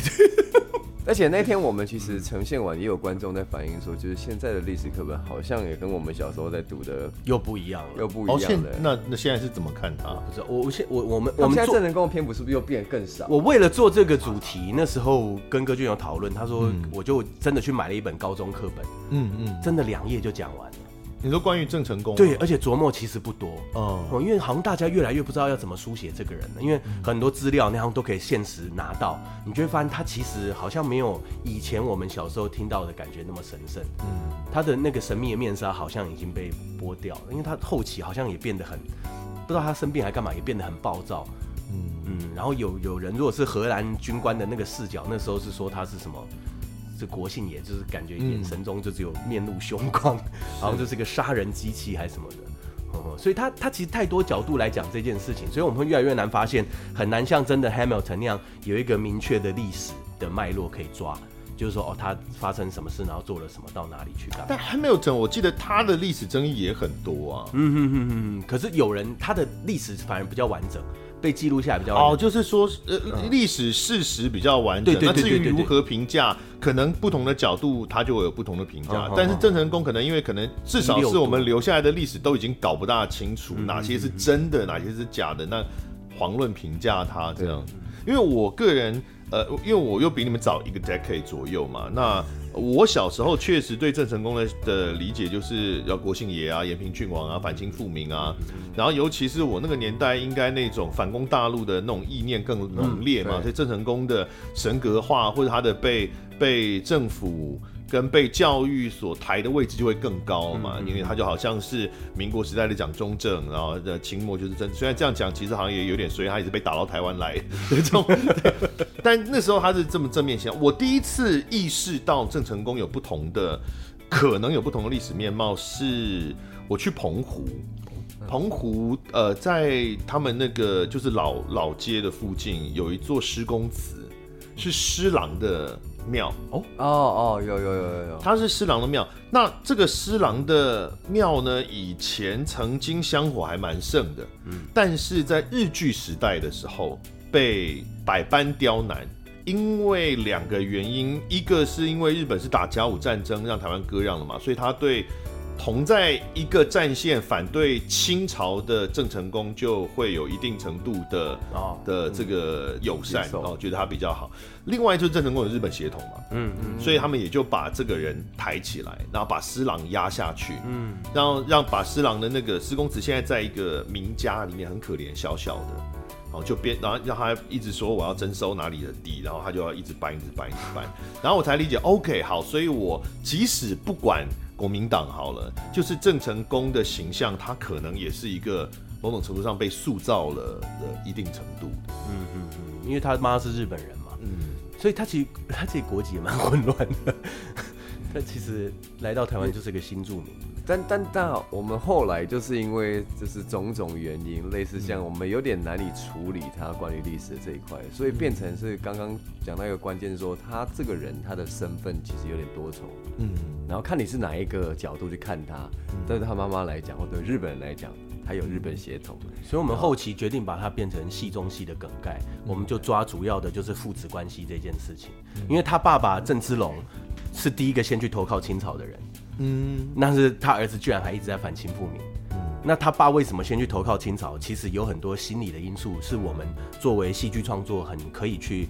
Speaker 3: 而且那天我们其实呈现完，也有观众在反映说，就是现在的历史课本好像也跟我们小时候在读的
Speaker 2: 又不一样了，
Speaker 3: 又不一样了。
Speaker 1: 那那现在是怎么看它？
Speaker 2: 不是我我现我我们我们
Speaker 3: 现在正能功的篇幅是不是又变得更少？
Speaker 2: 我为了做这个主题，那时候跟歌俊有讨论，他说我就真的去买了一本高中课本，嗯嗯，真的两页就讲完了。
Speaker 1: 你说关于郑成功，
Speaker 2: 对，而且琢磨其实不多，哦，因为好像大家越来越不知道要怎么书写这个人了，因为很多资料那样都可以现实拿到，你就会发现他其实好像没有以前我们小时候听到的感觉那么神圣，嗯，他的那个神秘的面纱好像已经被剥掉了，因为他后期好像也变得很，不知道他生病还干嘛，也变得很暴躁，嗯。嗯，然后有有人如果是荷兰军官的那个视角，那时候是说他是什么？是国姓爷，就是感觉眼神中就只有面露凶光，好像就是个杀人机器还是什么的，嗯、所以他他其实太多角度来讲这件事情，所以我们会越来越难发现，很难像真的 Hamilton 那样有一个明确的历史的脉络可以抓，就是说哦，他发生什么事，然后做了什么，到哪里去干？
Speaker 1: 但 Hamilton 我记得他的历史争议也很多啊，嗯哼
Speaker 2: 哼哼，可是有人他的历史反而比较完整。被记录下来比较
Speaker 1: 哦，就是说，呃，历史事实比较完整。那至于如何评价，可能不同的角度，它就会有不同的评价。但是郑成功可能因为可能至少是我们留下来的历史都已经搞不大清楚哪些是真的，哪些是假的，那遑论评价他这样。因为我个人，呃，因为我又比你们早一个 decade 左右嘛，那。我小时候确实对郑成功的的理解就是要国姓爷啊、延平郡王啊、反清复明啊，然后尤其是我那个年代，应该那种反攻大陆的那种意念更浓烈嘛，所以郑成功的神格化或者他的被被政府。跟被教育所抬的位置就会更高嘛，因为他就好像是民国时代的蒋中正，然后的清末就是真。虽然这样讲，其实好像也有点衰，他也是被打到台湾来这种。但那时候他是这么正面想，我第一次意识到郑成功有不同的，可能有不同的历史面貌，是我去澎湖，澎湖呃，在他们那个就是老老街的附近有一座施公祠，是施琅的。庙哦
Speaker 3: 哦哦，有有有有有，
Speaker 1: 他是施琅的庙。那这个施琅的庙呢，以前曾经香火还蛮盛的，嗯，但是在日据时代的时候被百般刁难，因为两个原因，一个是因为日本是打甲午战争让台湾割让了嘛，所以他对。同在一个战线反对清朝的郑成功就会有一定程度的啊的这个友善哦，觉得他比较好。另外就是郑成功有日本协同嘛，嗯嗯，所以他们也就把这个人抬起来，然后把施琅压下去，嗯，然后让把施琅的那个施公子现在在一个名家里面很可怜小小的，哦就变，然后让他一直说我要征收哪里的地，然后他就要一直搬一直搬一直搬，然后我才理解，OK 好，所以我即使不管。国民党好了，就是郑成功的形象，他可能也是一个某种程度上被塑造了的一定程度。
Speaker 2: 嗯嗯嗯，因为他妈是日本人嘛，嗯，所以他其实他自己国籍也蛮混乱的。但其实来到台湾就是个新住民。
Speaker 3: 但但但我们后来就是因为就是种种原因，类似像我们有点难以处理他关于历史的这一块，所以变成是刚刚讲到一个关键，说他这个人他的身份其实有点多重，嗯，然后看你是哪一个角度去看他，对他妈妈来讲，或对日本人来讲，他有日本血统，
Speaker 2: 所以我们后期决定把它变成戏中戏的梗概，我们就抓主要的就是父子关系这件事情，因为他爸爸郑芝龙是第一个先去投靠清朝的人。嗯，那是他儿子居然还一直在反清复明。嗯，那他爸为什么先去投靠清朝？其实有很多心理的因素，是我们作为戏剧创作很可以去，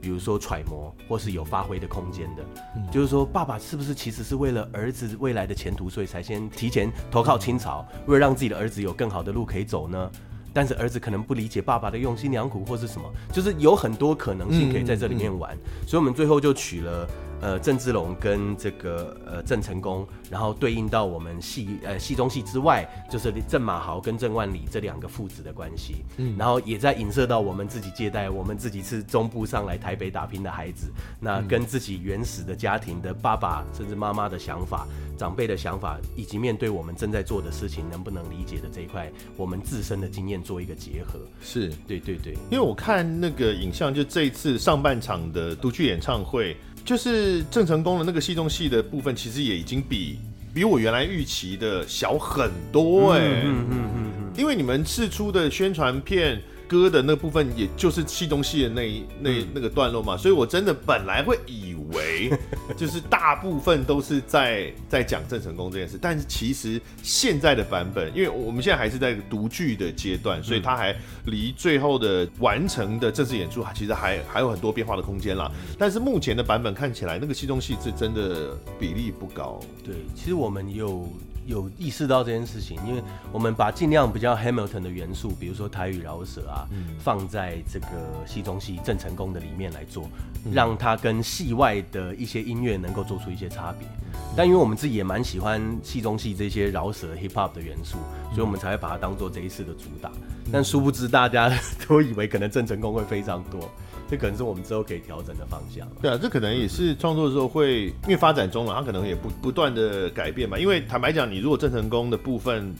Speaker 2: 比如说揣摩或是有发挥的空间的。嗯，就是说，爸爸是不是其实是为了儿子未来的前途，所以才先提前投靠清朝，为了让自己的儿子有更好的路可以走呢？但是儿子可能不理解爸爸的用心良苦，或是什么，就是有很多可能性可以在这里面玩。所以我们最后就取了。呃，郑芝龙跟这个呃郑成功，然后对应到我们戏呃戏中戏之外，就是郑马豪跟郑万里这两个父子的关系，嗯，然后也在影射到我们自己接待我们自己是中部上来台北打拼的孩子，那跟自己原始的家庭的爸爸甚至妈妈的想法、长辈的想法，以及面对我们正在做的事情能不能理解的这一块，我们自身的经验做一个结合。
Speaker 1: 是
Speaker 2: 对对对，
Speaker 1: 因为我看那个影像，就这一次上半场的独剧演唱会。就是郑成功的那个戏中戏的部分，其实也已经比比我原来预期的小很多哎、欸，嗯嗯嗯嗯，因为你们试出的宣传片。歌的那部分，也就是戏中戏的那一那那个段落嘛，所以我真的本来会以为，就是大部分都是在在讲郑成功这件事，但是其实现在的版本，因为我们现在还是在独剧的阶段，所以它还离最后的完成的正式演出，其实还还有很多变化的空间啦。但是目前的版本看起来，那个戏中戏是真的比例不高。
Speaker 2: 对，其实我们有。有意识到这件事情，因为我们把尽量比较 Hamilton 的元素，比如说台语饶舌啊，嗯、放在这个戏中戏郑成功的里面来做，嗯、让它跟戏外的一些音乐能够做出一些差别。嗯、但因为我们自己也蛮喜欢戏中戏这些饶舌 Hip Hop 的元素，所以我们才会把它当做这一次的主打。嗯、但殊不知大家 都以为可能郑成功会非常多。这可能是我们之后可以调整的方向。
Speaker 1: 对啊，这可能也是创作的时候会因为发展中了，它可能也不不断的改变嘛。因为坦白讲，你如果郑成功的部分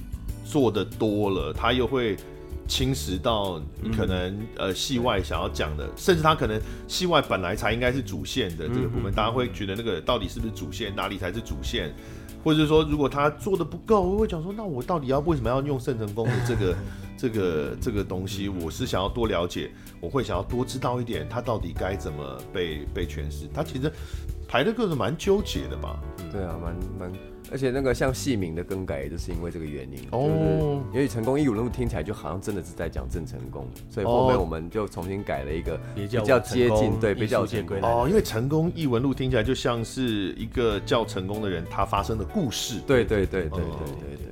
Speaker 1: 做的多了，他又会侵蚀到你可能、嗯、呃戏外想要讲的，甚至他可能戏外本来才应该是主线的这个部分，嗯、大家会觉得那个到底是不是主线，哪里才是主线？或者是说，如果他做的不够，我会讲说，那我到底要为什么要用圣成功的这个？这个这个东西，我是想要多了解，我会想要多知道一点，他到底该怎么被被诠释。他其实排的个是蛮纠结的吧？
Speaker 3: 嗯、对啊，蛮蛮，而且那个像戏名的更改，也就是因为这个原因哦。因为成功一文录听起来就好像真的是在讲郑成功，所以后面我们就重新改了一个比较接近，对，比较接近
Speaker 1: 哦。因为成功一文录听起来就像是一个叫成功的人他发生的故事。
Speaker 3: 对对对对对对对，对。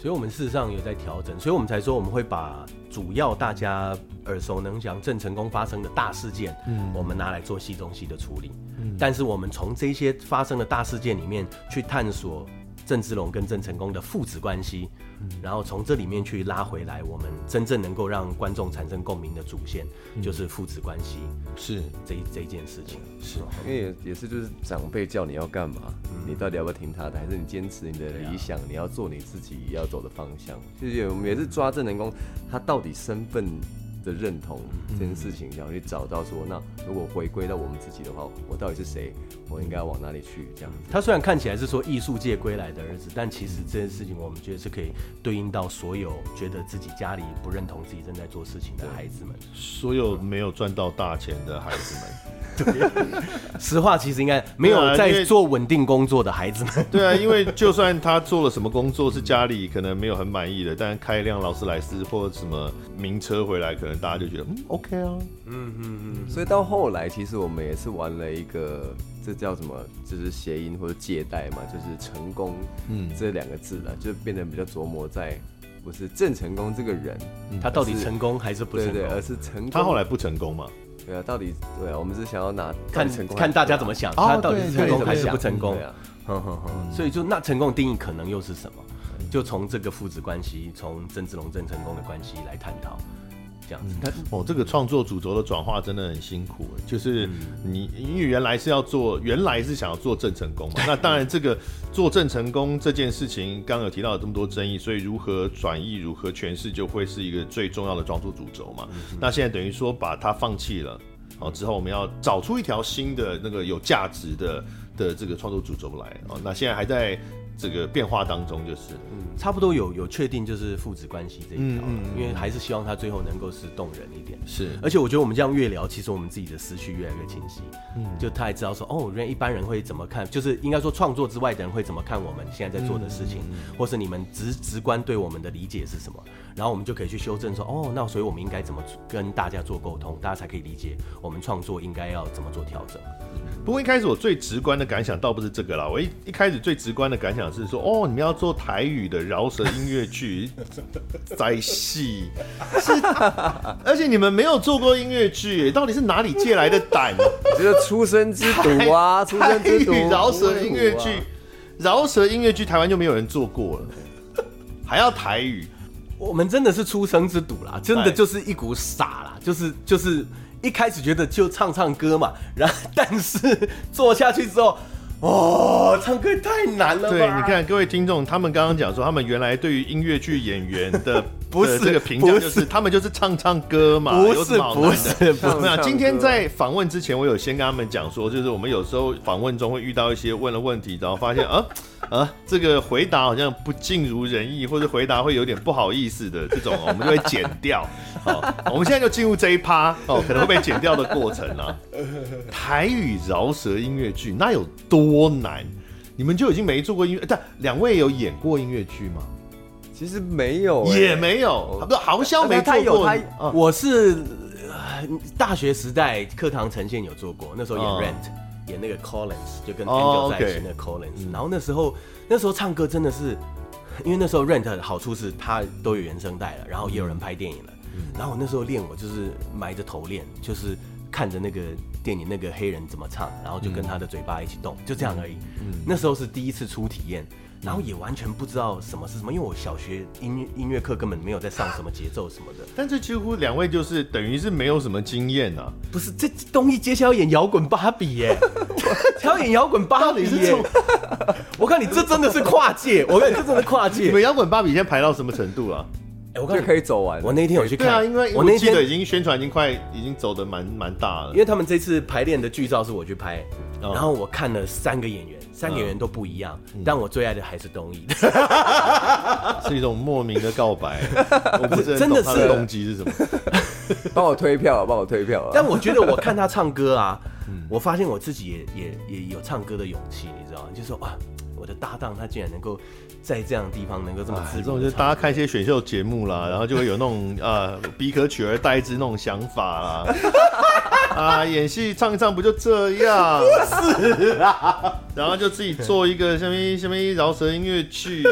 Speaker 2: 所以，我们事实上有在调整，所以我们才说我们会把主要大家耳熟能详郑成功发生的大事件，嗯，我们拿来做戏中戏的处理。嗯，但是我们从这些发生的大事件里面去探索。郑芝龙跟郑成功的父子关系，然后从这里面去拉回来，我们真正能够让观众产生共鸣的主线，就是父子关系，是这这一件事情。
Speaker 3: 是，因为也也是就是长辈叫你要干嘛，你到底要不要听他的，还是你坚持你的理想，你要做你自己要走的方向？就是我们也是抓郑成功，他到底身份。的认同这件事情，想要去找到说，那如果回归到我们自己的话，我到底是谁？我应该要往哪里去？这样子。
Speaker 2: 他虽然看起来是说艺术界归来的儿子，但其实这件事情我们觉得是可以对应到所有觉得自己家里不认同自己正在做事情的孩子们，
Speaker 1: 所有没有赚到大钱的孩子们。
Speaker 2: 对，实话其实应该没有在做稳定工作的孩子们。
Speaker 1: 对啊，因为就算他做了什么工作是家里可能没有很满意的，但开一辆劳斯莱斯或者什么名车回来，可能大家就觉得嗯 OK 啊，嗯
Speaker 3: 嗯嗯。所以到后来，其实我们也是玩了一个，这叫什么？就是谐音或者借代嘛，就是成功，嗯，这两个字了，就变得比较琢磨在不是郑成功这个人，
Speaker 2: 他到底成功还是不成功？
Speaker 3: 对对，而是成功。
Speaker 1: 他后来不成功嘛？
Speaker 3: 对啊，到底对啊，我们是想要拿
Speaker 2: 看成看大家怎么想，他到底是成功还是不成功？对啊，哼哼哼。所以就那成功的定义可能又是什么？就从这个父子关系，从郑志龙、郑成功的关系来探讨。这样子。
Speaker 1: 哦，这个创作主轴的转化真的很辛苦，就是你因为原来是要做，原来是想要做郑成功嘛，那当然这个做郑成功这件事情，刚刚有提到了这么多争议，所以如何转译、如何诠释，就会是一个最重要的创作主轴嘛。那现在等于说把它放弃了，哦，之后我们要找出一条新的那个有价值的的这个创作主轴来，哦，那现在还在。这个变化当中，就是
Speaker 2: 嗯，差不多有有确定就是父子关系这一条，嗯，因为还是希望他最后能够是动人一点，
Speaker 1: 是。
Speaker 2: 而且我觉得我们这样越聊，其实我们自己的思绪越来越清晰，嗯，就他也知道说，哦，原来一般人会怎么看，就是应该说创作之外的人会怎么看我们现在在做的事情，或是你们直直观对我们的理解是什么，然后我们就可以去修正说，哦，那所以我们应该怎么跟大家做沟通，大家才可以理解我们创作应该要怎么做调整。
Speaker 1: 不过一开始我最直观的感想倒不是这个啦，我一一开始最直观的感想是说，哦，你们要做台语的饶舌音乐剧，在戏是，而且你们没有做过音乐剧，到底是哪里借来的胆？
Speaker 3: 这个出生之毒啊，出生之犊，
Speaker 1: 饶舌音乐剧，饶舌音乐剧，台湾就没有人做过了，还要台语？
Speaker 2: 我们真的是出生之犊啦，真的就是一股傻啦，就是就是。一开始觉得就唱唱歌嘛，然后但是做下去之后，哦，唱歌太难了。
Speaker 1: 对，你看各位听众，他们刚刚讲说，他们原来对于音乐剧演员的不是这个评价，就是他们就是唱唱歌嘛，
Speaker 2: 不是不是不是。
Speaker 1: 今天在访问之前，我有先跟他们讲说，就是我们有时候访问中会遇到一些问了问题，然后发现啊。啊，这个回答好像不尽如人意，或者回答会有点不好意思的这种，我们就会剪掉。好，我们现在就进入这一趴哦，可能会被剪掉的过程啊。台语饶舌音乐剧那有多难？你们就已经没做过音乐？但两位有演过音乐剧吗？
Speaker 3: 其实没有、欸，
Speaker 1: 也没有。不，好像没做过。他
Speaker 2: 他我是大学时代课堂呈现有做过，那时候演 Rent。演那个 Collins 就跟 Angel 在一起那 Collins，然后那时候那时候唱歌真的是，因为那时候 Rent 的好处是它都有原声带了，然后也有人拍电影了，然后我那时候练我就是埋着头练，就是看着那个电影那个黑人怎么唱，然后就跟他的嘴巴一起动，就这样而已。那时候是第一次初体验。然后也完全不知道什么是什么，因为我小学音乐音乐课根本没有在上什么节奏什么的。
Speaker 1: 但这几乎两位就是等于是没有什么经验啊。
Speaker 2: 不是，这东艺接下来要演摇滚芭比耶，要演摇滚芭比耶。我看你这真的是跨界，我看你这真的跨界。
Speaker 1: 你们摇滚芭比现在排到什么程度了？
Speaker 2: 哎，我看
Speaker 3: 可以走完。
Speaker 2: 我那天有去看，对
Speaker 1: 啊，因为我那天已经宣传已经快已经走的蛮蛮大了。
Speaker 2: 因为他们这次排练的剧照是我去拍，然后我看了三个演员。三个演员都不一样，嗯、但我最爱的还是东艺，
Speaker 1: 是一种莫名的告白。我不是真的是动机是什么？
Speaker 3: 帮我推票，帮我推票。
Speaker 2: 但我觉得我看他唱歌啊，嗯、我发现我自己也也也有唱歌的勇气，你知道吗？就是说啊，我的搭档他竟然能够。在这样的地方能够这么自如，
Speaker 1: 就是大家看一些选秀节目啦，然后就会有那种呃，彼可取而代之那种想法啦。啊，演戏唱一唱不就这样？是啊，然后就自己做一个什么什么饶舌音乐剧。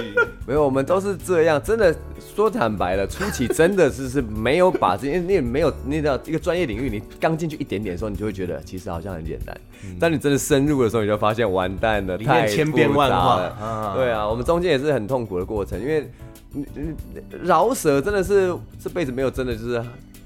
Speaker 3: 没有，我们都是这样。真的说坦白了，初期真的是是没有把这些，你也没有那叫一个专业领域，你刚进去一点点的时候，你就会觉得其实好像很简单。当你真的深入的时候，你就发现完蛋了，太
Speaker 2: 千变万化了。
Speaker 3: 啊、对啊，我们中间也是很痛苦的过程，因为饶舌真的是这辈子没有真的就是。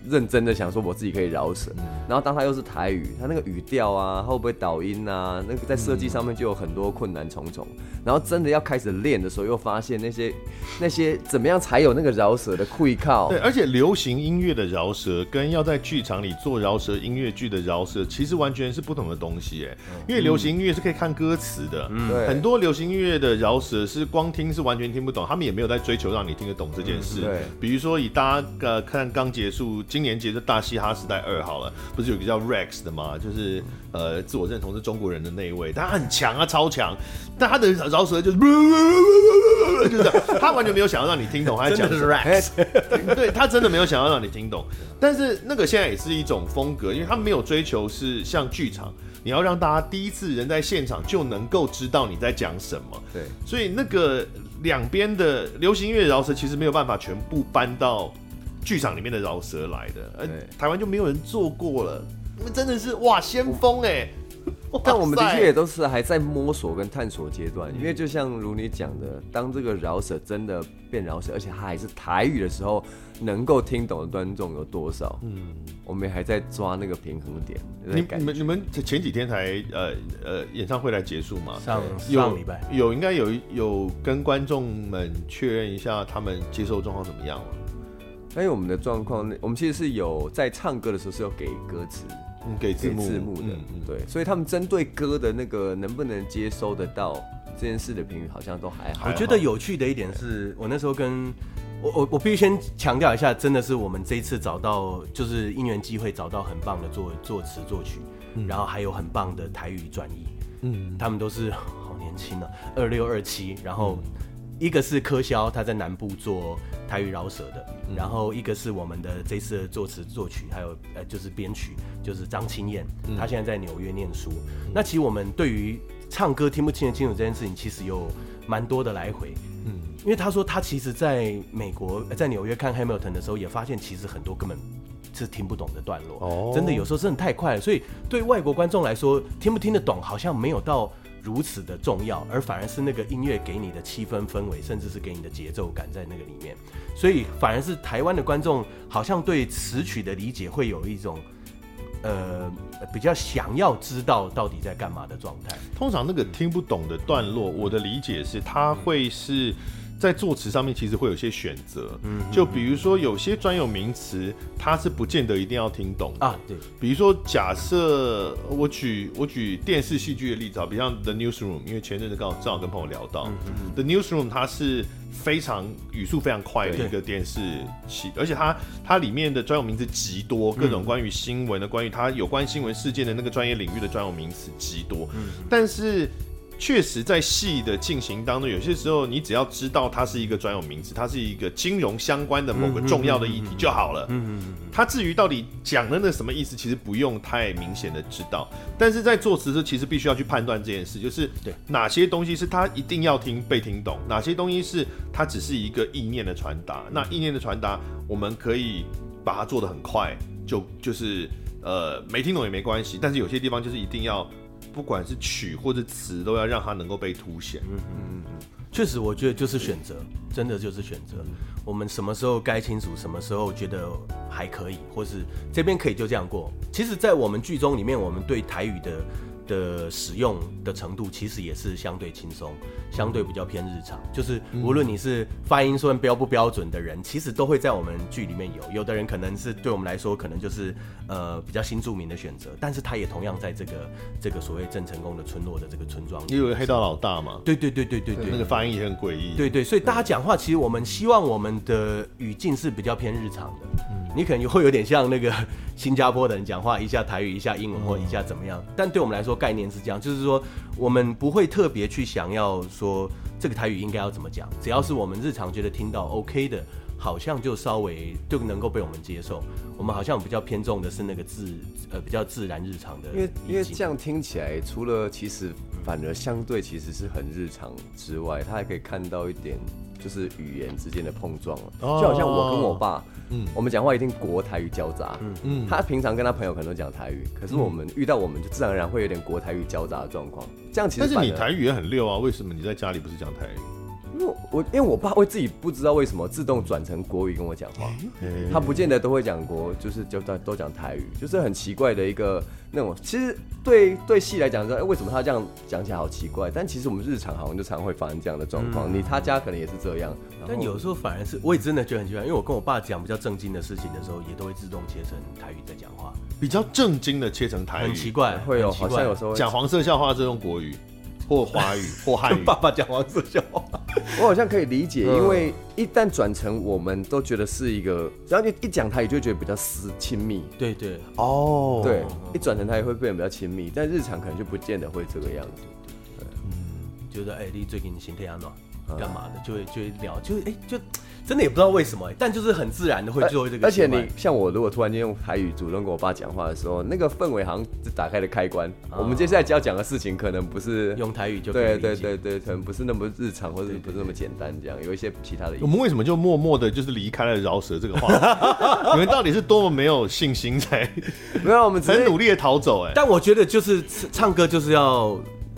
Speaker 3: 认真的想说我自己可以饶舌，然后当他又是台语，他那个语调啊，会不会导音啊，那个在设计上面就有很多困难重重。然后真的要开始练的时候，又发现那些 那些怎么样才有那个饶舌的气口？
Speaker 1: 对，而且流行音乐的饶舌跟要在剧场里做饶舌音乐剧的饶舌，其实完全是不同的东西哎。因为流行音乐是可以看歌词的，嗯，很多流行音乐的饶舌是光听是完全听不懂，他们也没有在追求让你听得懂这件事。对，比如说以大家呃看刚结束。今年节的大嘻哈时代二好了，不是有个叫 Rex 的吗？就是呃，自我认同是中国人的那一位，他很强啊，超强。但他的饶舌就是，就是他完全没有想要让你听懂他在讲的是 Rex，对，他真的没有想要让你听懂。但是那个现在也是一种风格，因为他没有追求是像剧场，你要让大家第一次人在现场就能够知道你在讲什么。对，所以那个两边的流行音乐饶舌其实没有办法全部搬到。剧场里面的饶舌来的，而，台湾就没有人做过了，你们真的是哇先锋哎！
Speaker 3: 但我们的确也都是还在摸索跟探索阶段，因为就像如你讲的，当这个饶舌真的变饶舌，而且它还是台语的时候，能够听懂的观众有多少？嗯，我们还在抓那个平衡点。
Speaker 1: 你你们你们前几天才呃呃演唱会来结束嘛？
Speaker 2: 上上礼拜
Speaker 1: 有应该有有跟观众们确认一下他们接受状况怎么样了？
Speaker 3: 因为我们的状况，我们其实是有在唱歌的时候是有给歌词。
Speaker 1: 嗯，给字幕，
Speaker 3: 字幕的，嗯，对，所以他们针对歌的那个能不能接收得到这件事的评语，好像都还好。
Speaker 2: 我觉得有趣的一点是我那时候跟我我我必须先强调一下，真的是我们这一次找到就是因缘机会找到很棒的作作词作曲，然后还有很棒的台语转译，嗯，他们都是好年轻啊，二六二七，然后。一个是柯肖，他在南部做台语饶舌的，嗯、然后一个是我们的这次的作词作曲，还有呃就是编曲，就是张清燕，嗯、他现在在纽约念书。嗯、那其实我们对于唱歌听不清得清楚这件事情，其实有蛮多的来回。嗯，因为他说他其实在美国在纽约看 Hamilton 的时候，也发现其实很多根本是听不懂的段落。哦，真的有时候真的太快了，所以对外国观众来说，听不听得懂好像没有到。如此的重要，而反而是那个音乐给你的气氛氛围，甚至是给你的节奏感在那个里面，所以反而是台湾的观众好像对词曲的理解会有一种，呃，比较想要知道到底在干嘛的状态。
Speaker 1: 通常那个听不懂的段落，我的理解是它会是。在作词上面其实会有些选择，嗯，就比如说有些专有名词，它是不见得一定要听懂啊。对，比如说假设我举我举电视戏剧的例子啊，比如像 The Newsroom，因为前阵子刚好正好跟朋友聊到，嗯嗯嗯，The Newsroom 它是非常语速非常快的一个电视戏，而且它它里面的专有名词极多，各种关于新闻的、关于它有关新闻事件的那个专业领域的专有名词极多，嗯，但是。确实，在戏的进行当中，有些时候你只要知道它是一个专有名词，它是一个金融相关的某个重要的议题就好了。嗯嗯嗯，它至于到底讲的那什么意思，其实不用太明显的知道。但是在作词的时候，其实必须要去判断这件事，就是对哪些东西是他一定要听被听懂，哪些东西是它只是一个意念的传达。那意念的传达，我们可以把它做得很快，就就是呃没听懂也没关系。但是有些地方就是一定要。不管是曲或者词，都要让它能够被凸显。嗯嗯
Speaker 2: 嗯，确实，我觉得就是选择，真的就是选择。我们什么时候该清楚，什么时候觉得还可以，或是这边可以就这样过。其实，在我们剧中里面，我们对台语的。的使用的程度其实也是相对轻松，相对比较偏日常。就是无论你是发音说标不标准的人，其实都会在我们剧里面有。有的人可能是对我们来说，可能就是呃比较新著名的选择，但是他也同样在这个这个所谓郑成功的村落的这个村庄里。
Speaker 1: 因为黑道老大嘛，
Speaker 2: 对对对对对对，
Speaker 1: 那个发音也很诡异。
Speaker 2: 对对，所以大家讲话，其实我们希望我们的语境是比较偏日常的。嗯，你可能会有点像那个新加坡的人讲话，一下台语，一下英文，或一下怎么样。但对我们来说，概念是这样，就是说我们不会特别去想要说这个台语应该要怎么讲，只要是我们日常觉得听到 OK 的，好像就稍微就能够被我们接受。我们好像比较偏重的是那个自呃比较自然日常的，
Speaker 3: 因为因为这样听起来，除了其实反而相对其实是很日常之外，他还可以看到一点。就是语言之间的碰撞了，就好像我跟我爸，嗯，我们讲话一定国台语交杂，嗯嗯，他平常跟他朋友可能都讲台语，可是我们遇到我们就自然而然会有点国台语交杂的状况，这样其实。
Speaker 1: 但是你台语也很溜啊，为什么你在家里不是讲台语？
Speaker 3: 因为我因为我爸会自己不知道为什么自动转成国语跟我讲话，他不见得都会讲国，就是就都都讲台语，就是很奇怪的一个那种。其实对对戏来讲说，哎，为什么他这样讲起来好奇怪？但其实我们日常好像就常会发生这样的状况。你他家可能也是这样，
Speaker 2: 但有时候反而是我也真的觉得很奇怪，因为我跟我爸讲比较正经的事情的时候，也都会自动切成台语在讲话，
Speaker 1: 比较正经的切成台语，
Speaker 2: 很奇怪，
Speaker 3: 会有好像有时候
Speaker 1: 讲黄色笑话是用国语。或华语 或汉语，
Speaker 2: 爸爸讲黄色笑话，
Speaker 3: 我好像可以理解，因为一旦转成我们都觉得是一个，只要你一讲台语就觉得比较私亲密，
Speaker 2: 对对。
Speaker 3: 哦，对，一转成台语会变得比较亲密，但日常可能就不见得会这个样子，
Speaker 2: 嗯，觉得哎，你最近身体安怎？干嘛的，就会就会聊，就哎就。真的也不知道为什么，但就是很自然的会做这个。
Speaker 3: 而且你像我，如果突然间用台语主动跟我爸讲话的时候，那个氛围好像就打开了开关。我们接下来就要讲的事情，可能不是
Speaker 2: 用台语就
Speaker 3: 对对对对，可能不是那么日常，或者不是那么简单这样，有一些其他的。
Speaker 1: 我们为什么就默默的，就是离开了饶舌这个话题？你们到底是多么没有信心才？
Speaker 3: 没有，我们
Speaker 1: 很努力的逃走。哎，
Speaker 2: 但我觉得就是唱歌就是要。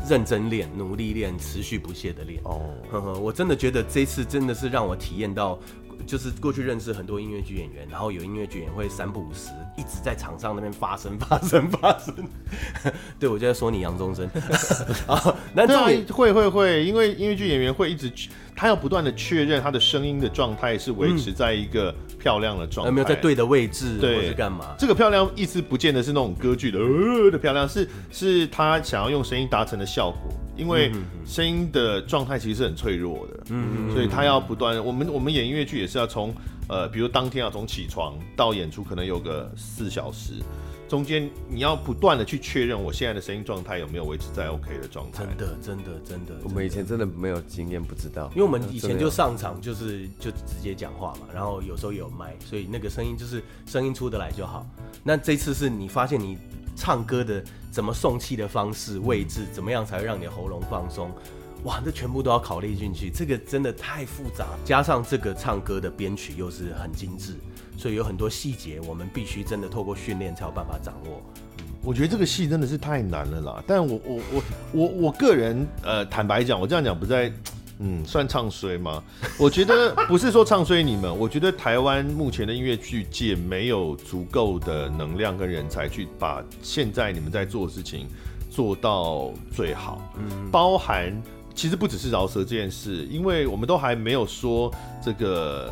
Speaker 2: 认真练，努力练，持续不懈的练。哦，呵呵，我真的觉得这次真的是让我体验到，就是过去认识很多音乐剧演员，然后有音乐剧演员会三不五时一直在场上那边发声、发声、发声。对，我就在说你杨宗生。啊，那对、啊
Speaker 1: 会会会，因为音乐剧演员会一直。他要不断的确认他的声音的状态是维持在一个漂亮的状态，有
Speaker 2: 没有在对的位置，对，或是干嘛？
Speaker 1: 这个漂亮意思不见得是那种歌剧的呃的漂亮，是是他想要用声音达成的效果。因为声音的状态其实是很脆弱的，嗯，所以他要不断。我们我们演音乐剧也是要从呃，比如当天要从起床到演出，可能有个四小时。中间你要不断的去确认我现在的声音状态有没有维持在 OK 的状态。
Speaker 2: 真的，真的，真的。
Speaker 3: 我们以前真的没有经验，不知道。
Speaker 2: 因为我们以前就上场就是就直接讲话嘛，然后有时候有麦，所以那个声音就是声音出得来就好。那这次是你发现你唱歌的怎么送气的方式、位置，怎么样才会让你的喉咙放松？哇，这全部都要考虑进去，这个真的太复杂。加上这个唱歌的编曲又是很精致。所以有很多细节，我们必须真的透过训练才有办法掌握。
Speaker 1: 我觉得这个戏真的是太难了啦。但我我我我我个人呃，坦白讲，我这样讲不在，嗯，算唱衰吗？我觉得不是说唱衰你们，我觉得台湾目前的音乐剧界没有足够的能量跟人才去把现在你们在做的事情做到最好。嗯，包含其实不只是饶舌这件事，因为我们都还没有说这个。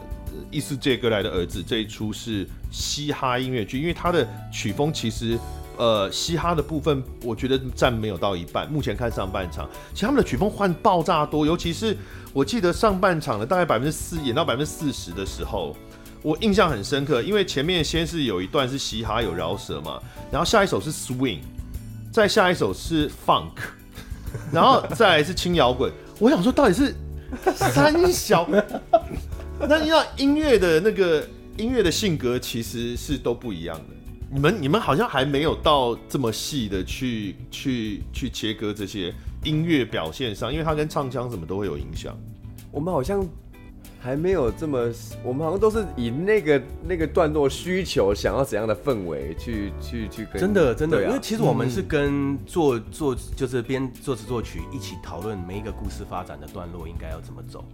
Speaker 1: 异世界歌来的儿子这一出是嘻哈音乐剧，因为它的曲风其实，呃，嘻哈的部分我觉得占没有到一半。目前看上半场，其实他们的曲风换爆炸多，尤其是我记得上半场的大概百分之四演到百分之四十的时候，我印象很深刻，因为前面先是有一段是嘻哈有饶舌嘛，然后下一首是 swing，再下一首是 funk，然后再来是轻摇滚。我想说到底是三小。那你知道音乐的那个音乐的性格其实是都不一样的。你们你们好像还没有到这么细的去去去切割这些音乐表现上，因为它跟唱腔什么都会有影响。
Speaker 3: 我们好像还没有这么，我们好像都是以那个那个段落需求想要怎样的氛围去去去跟。
Speaker 2: 真的真的，啊、因为其实我们是跟作作就是编作词作曲一起讨论每一个故事发展的段落应该要怎么走。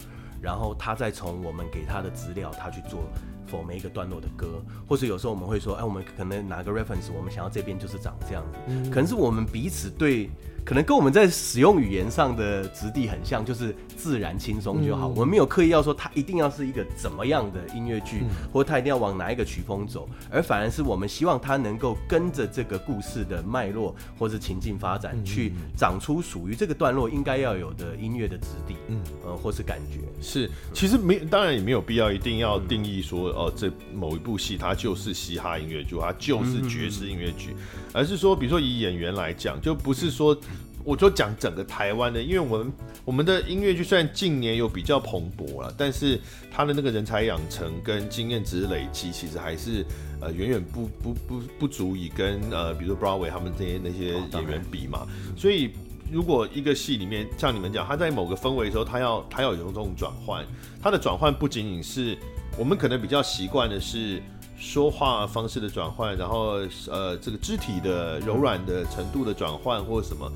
Speaker 2: 然后他再从我们给他的资料，他去做 for 每一个段落的歌，或者有时候我们会说，哎，我们可能拿个 reference，我们想要这边就是长这样子，嗯、可能是我们彼此对。可能跟我们在使用语言上的质地很像，就是自然轻松就好。嗯、我们没有刻意要说它一定要是一个怎么样的音乐剧，嗯、或者它一定要往哪一个曲风走，而反而是我们希望它能够跟着这个故事的脉络或是情境发展，嗯、去长出属于这个段落应该要有的音乐的质地，嗯，呃，或是感觉。
Speaker 1: 是，其实没，当然也没有必要一定要定义说，哦、呃，这某一部戏它就是嘻哈音乐剧，它就是爵士音乐剧，嗯、而是说，比如说以演员来讲，就不是说。我就讲整个台湾的，因为我们我们的音乐剧虽然近年有比较蓬勃了，但是他的那个人才养成跟经验值累积，其实还是呃远远不不不不足以跟呃比如说 Broadway 他们这些那些演员比嘛。所以如果一个戏里面像你们讲，他在某个氛围的时候，他要他要有这种转换，他的转换不仅仅是我们可能比较习惯的是说话方式的转换，然后呃这个肢体的柔软的程度的转换或者什么。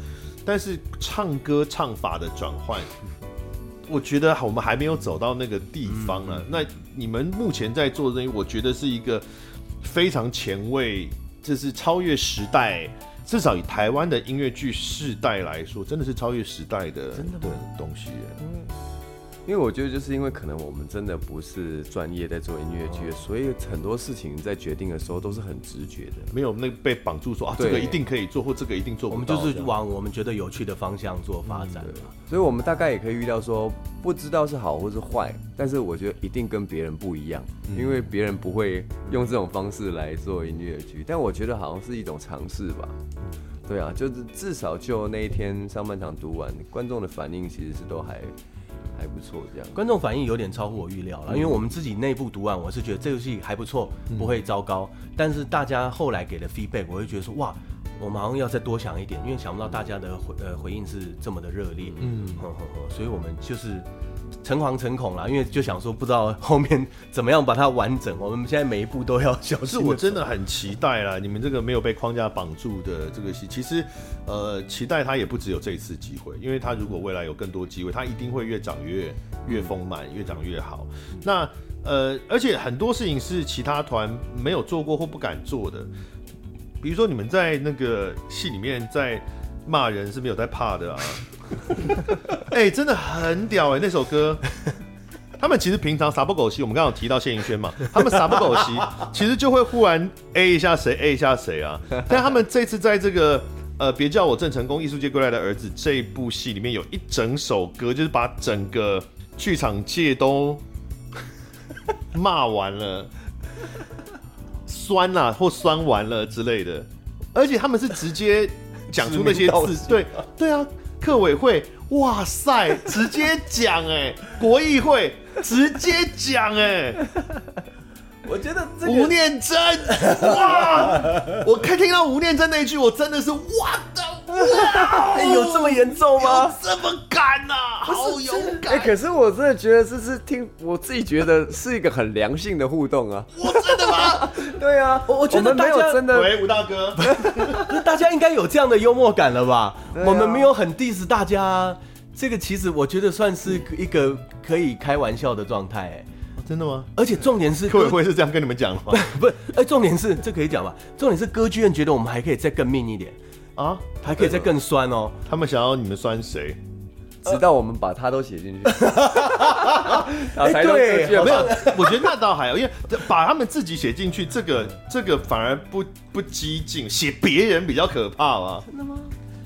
Speaker 1: 但是唱歌唱法的转换，我觉得我们还没有走到那个地方啊。那你们目前在做的东西，我觉得是一个非常前卫，这是超越时代，至少以台湾的音乐剧世代来说，真的是超越时代的真的的东西。
Speaker 3: 因为我觉得，就是因为可能我们真的不是专业在做音乐剧，所以很多事情在决定的时候都是很直觉的，
Speaker 1: 没有那被绑住说啊，这个一定可以做，或这个一定做不到。
Speaker 2: 我们就是往我们觉得有趣的方向做发展。
Speaker 3: 所以我们大概也可以预料说，不知道是好或是坏，但是我觉得一定跟别人不一样，因为别人不会用这种方式来做音乐剧。但我觉得好像是一种尝试吧。对啊，就是至少就那一天上半场读完，观众的反应其实是都还。还不错这样。
Speaker 2: 观众反应有点超乎我预料了，嗯、因为我们自己内部读完，我是觉得这游戏还不错，不会糟糕。嗯、但是大家后来给的 feedback，我会觉得说哇，我们好像要再多想一点，因为想不到大家的回呃回应是这么的热烈，嗯呵呵呵，所以我们就是。诚惶诚恐啦，因为就想说不知道后面怎么样把它完整。我们现在每一步都要小心。
Speaker 1: 是我真的很期待啦，你们这个没有被框架绑住的这个戏，其实呃，期待它也不只有这一次机会，因为它如果未来有更多机会，它一定会越长越越丰满，越长越好。那呃，而且很多事情是其他团没有做过或不敢做的，比如说你们在那个戏里面在骂人是没有在怕的啊。哎、欸，真的很屌哎、欸！那首歌，他们其实平常撒不狗戏，我们刚刚有提到谢盈萱嘛，他们撒不狗戏，其实就会忽然 A 一下谁，A 一下谁啊。但他们这次在这个呃，别叫我郑成功，艺术界归来的儿子这部戏里面，有一整首歌，就是把整个剧场界都骂完了，酸啊或酸完了之类的，而且他们是直接讲出那些字，对对啊。客委会，哇塞，直接讲哎，国议会直接讲哎，
Speaker 2: 我觉得
Speaker 1: 吴念真，哇，我看听到吴念真那一句，我真的是哇的哇，
Speaker 2: 有这么严重吗？
Speaker 1: 这么敢呐，好勇敢！
Speaker 3: 哎，可是我真的觉得这是听我自己觉得是一个很良性的互动啊。
Speaker 1: 我真的吗？
Speaker 3: 对啊，
Speaker 2: 我我觉得
Speaker 3: 没有真的。
Speaker 1: 喂，吴大哥，
Speaker 2: 大家应该有这样的幽默感了吧？我们没有很 diss 大家，这个其实我觉得算是一个可以开玩笑的状态。哎，
Speaker 1: 真的吗？
Speaker 2: 而且重点是，
Speaker 1: 客委会是这样跟你们讲吗？
Speaker 2: 不 是，哎，重点是这可以讲吧？重点是歌剧院觉得我们还可以再更命一点啊，还可以再更酸哦。
Speaker 1: 他们想要你们酸谁？
Speaker 3: 直到我们把他都写进去，
Speaker 2: 才，对，
Speaker 1: 没有，我觉得那倒还好，因为把他们自己写进去，这个这个反而不不激进，写别人比较可怕嘛。
Speaker 2: 真的吗？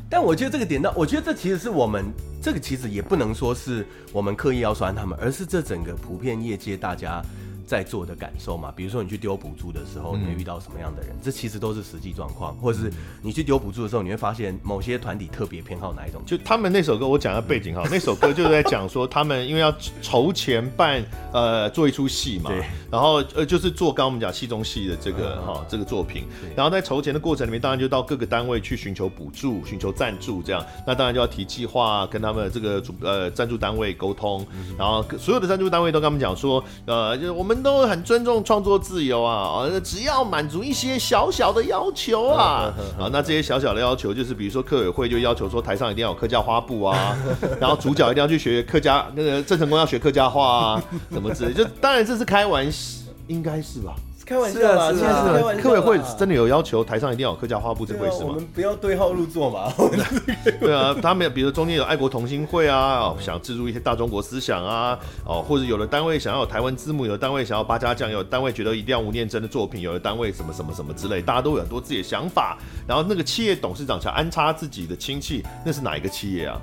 Speaker 2: 但我觉得这个点到，我觉得这其实是我们这个其实也不能说是我们刻意要酸他们，而是这整个普遍业界大家。在做的感受嘛，比如说你去丢补助的时候，你会遇到什么样的人？嗯、这其实都是实际状况，或者是你去丢补助的时候，你会发现某些团体特别偏好哪一种。
Speaker 1: 就他们那首歌，我讲下背景哈，嗯、那首歌就是在讲说，他们因为要筹钱办呃做一出戏嘛，对，然后呃就是做刚刚我们讲戏中戏的这个哈、这个作品，然后在筹钱的过程里面，当然就到各个单位去寻求补助、寻求赞助这样，那当然就要提计划，跟他们这个主呃赞助单位沟通，嗯、然后所有的赞助单位都跟他们讲说，呃就是我们都很尊重。创作自由啊，只要满足一些小小的要求啊，啊，那这些小小的要求就是，比如说客委会就要求说台上一定要有客家花布啊，然后主角一定要去学客家，那个郑成功要学客家话啊，什么之类，就当然这是开玩笑，应该是吧。
Speaker 2: 开玩笑啊，是啊，
Speaker 1: 客委会真的有要求台上一定要有客家话布这回事吗？
Speaker 2: 我们不要对号入座嘛。
Speaker 1: 对啊，他们比如中间有爱国同心会啊，想置入一些大中国思想啊，哦，或者有的单位想要有台湾字幕，有的单位想要八家将，有的单位觉得一定要吴念真的作品，有的单位什么什么什么之类，大家都有很多自己的想法。然后那个企业董事长想安插自己的亲戚，那是哪一个企业啊？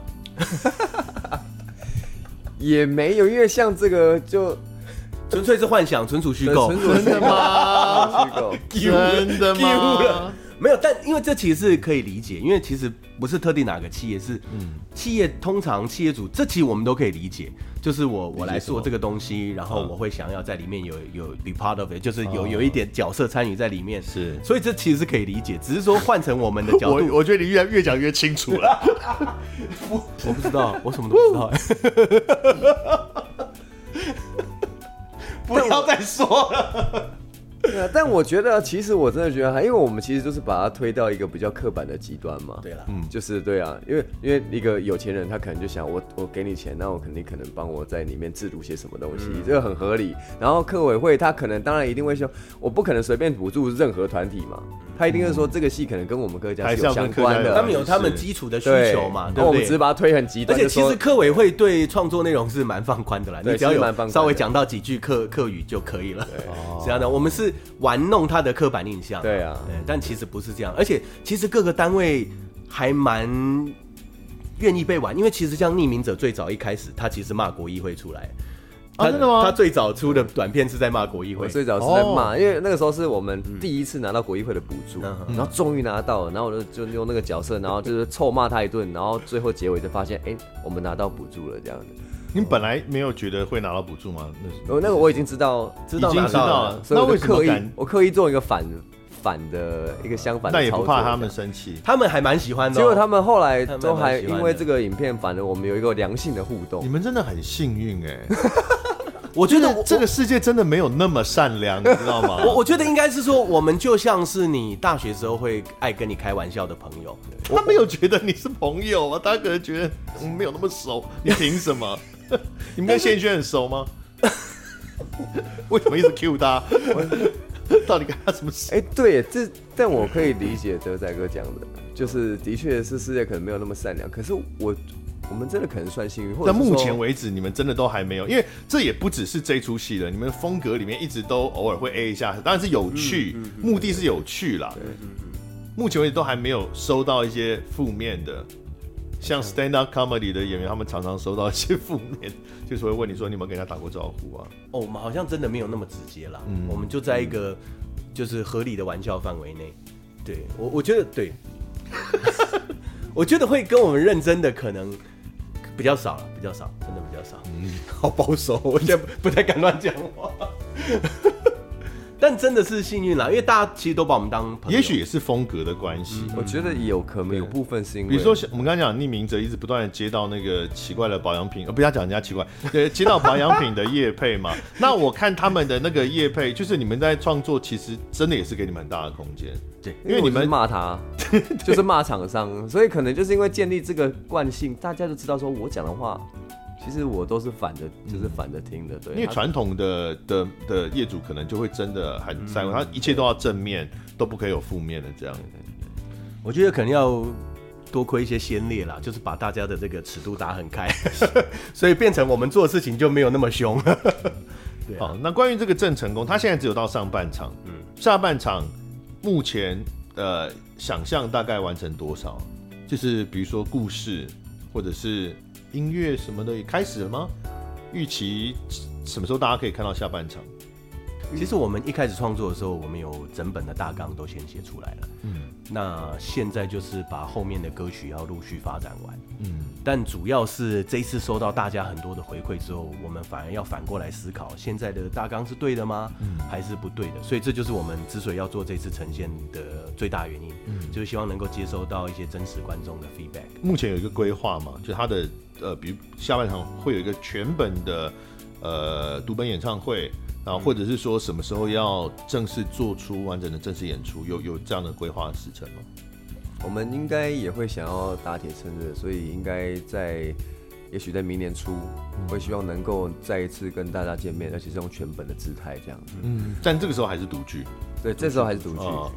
Speaker 3: 也没有，因为像这个就。
Speaker 2: 纯粹是幻想，纯属虚构。
Speaker 1: 真的吗？真的吗？
Speaker 2: 没有，但因为这其实是可以理解，因为其实不是特定哪个企业，是嗯企业通常企业主，这其实我们都可以理解。就是我我来做这个东西，然后我会想要在里面有有 be part of it，就是有有一点角色参与在里面。
Speaker 1: 是，
Speaker 2: 所以这其实是可以理解，只是说换成我们的角度，
Speaker 1: 我我觉得你越越讲越清楚了。
Speaker 2: 我 我不知道，我什么都不知道。不要再说了。
Speaker 3: 对啊，但我觉得其实我真的觉得还，因为我们其实就是把它推到一个比较刻板的极端嘛。
Speaker 2: 对了，
Speaker 3: 嗯，就是对啊，因为因为一个有钱人他可能就想我我给你钱，那我肯定可能帮我在里面制度些什么东西，嗯、这个很合理。然后客委会他可能当然一定会说，我不可能随便补助任何团体嘛。他一定是说这个戏可能跟我们客家是有相关的，
Speaker 2: 他们有他们基础的需求嘛，对不对？
Speaker 3: 我们只是把它推很极端。
Speaker 2: 而且其实客委会对创作内容是蛮放宽的啦，你只要有稍微讲到几句客客语就可以了。对这样的，我们是玩弄他的刻板印象。
Speaker 3: 对啊，
Speaker 2: 但其实不是这样。而且其实各个单位还蛮愿意被玩，因为其实像匿名者最早一开始，他其实骂国议会出来。
Speaker 1: 啊，真的吗？
Speaker 2: 他最早出的短片是在骂国议会，
Speaker 3: 最早是在骂，因为那个时候是我们第一次拿到国议会的补助，然后终于拿到了，然后我就就用那个角色，然后就是臭骂他一顿，然后最后结尾就发现，哎，我们拿到补助了这样子。
Speaker 1: 你本来没有觉得会拿到补助吗？
Speaker 3: 那那个我已经知道，
Speaker 2: 知道
Speaker 1: 已经知道了，
Speaker 3: 所以我刻意我刻意做一个反反的一个相反的，
Speaker 1: 那也不怕他们生气，
Speaker 2: 他们还蛮喜欢的。
Speaker 3: 结果他们后来都还因为这个影片，反而我们有一个良性的互动。
Speaker 1: 你们真的很幸运哎。
Speaker 2: 我觉得
Speaker 1: 这个世界真的没有那么善良，你知道吗？
Speaker 2: 我我觉得应该是说，我们就像是你大学时候会爱跟你开玩笑的朋友。
Speaker 1: 他没有觉得你是朋友啊，他可能觉得我们没有那么熟，你凭什么？你们跟谢轩很熟吗？为什么一直 Q 他？到底跟他什么事？
Speaker 3: 哎，对，这但我可以理解德仔哥讲的，就是的确是世界可能没有那么善良，可是我。我们真的可能算幸运，
Speaker 1: 但目前为止，你们真的都还没有，因为这也不只是这出戏了。你们风格里面一直都偶尔会 A 一下，当然是有趣，嗯嗯嗯、目的是有趣啦。对，目前为止都还没有收到一些负面的，像 stand up comedy 的演员，他们常常收到一些负面，就是会问你说你有没有跟人家打过招呼啊？
Speaker 2: 哦，我们好像真的没有那么直接啦。嗯，我们就在一个就是合理的玩笑范围内。对我，我觉得对，我觉得会跟我们认真的可能。比较少了，比较少，真的比较少。嗯，好保守，我现在不太敢乱讲话。但真的是幸运啦，因为大家其实都把我们当朋友，
Speaker 1: 也许也是风格的关系。
Speaker 3: 我觉得有可能有部分是因为，
Speaker 1: 比如说我们刚刚讲匿名者一直不断的接到那个奇怪的保养品，呃，不要讲人家奇怪，对，接到保养品的业配嘛。那我看他们的那个业配，就是你们在创作，其实真的也是给你们很大的空间。
Speaker 3: 对，因为你们骂他，就是骂厂商，所以可能就是因为建立这个惯性，大家就知道说我讲的话。其实我都是反着，就是反着听的，对。
Speaker 1: 因为传统的的的业主可能就会真的很在乎，他一切都要正面，都不可以有负面的这样。
Speaker 2: 我觉得可能要多亏一些先烈啦，就是把大家的这个尺度打很开，所以变成我们做事情就没有那么凶。
Speaker 1: 对，好，那关于这个郑成功，他现在只有到上半场，嗯，下半场目前呃想象大概完成多少？就是比如说故事，或者是。音乐什么的也开始了吗？预期什么时候大家可以看到下半场？
Speaker 2: 其实我们一开始创作的时候，我们有整本的大纲都先写出来了。嗯，那现在就是把后面的歌曲要陆续发展完。嗯，但主要是这一次收到大家很多的回馈之后，我们反而要反过来思考，现在的大纲是对的吗？嗯，还是不对的？所以这就是我们之所以要做这次呈现的最大原因。嗯，就是希望能够接收到一些真实观众的 feedback。
Speaker 1: 目前有一个规划嘛，就他的呃，比如下半场会有一个全本的呃读本演唱会。然后或者是说什么时候要正式做出完整的正式演出，有有这样的规划的时程吗？
Speaker 3: 我们应该也会想要打铁趁热，所以应该在也许在明年初，会希望能够再一次跟大家见面，而且是用全本的姿态这样子。
Speaker 1: 嗯，但这个时候还是独剧，
Speaker 3: 对，这时候还是独剧。哦、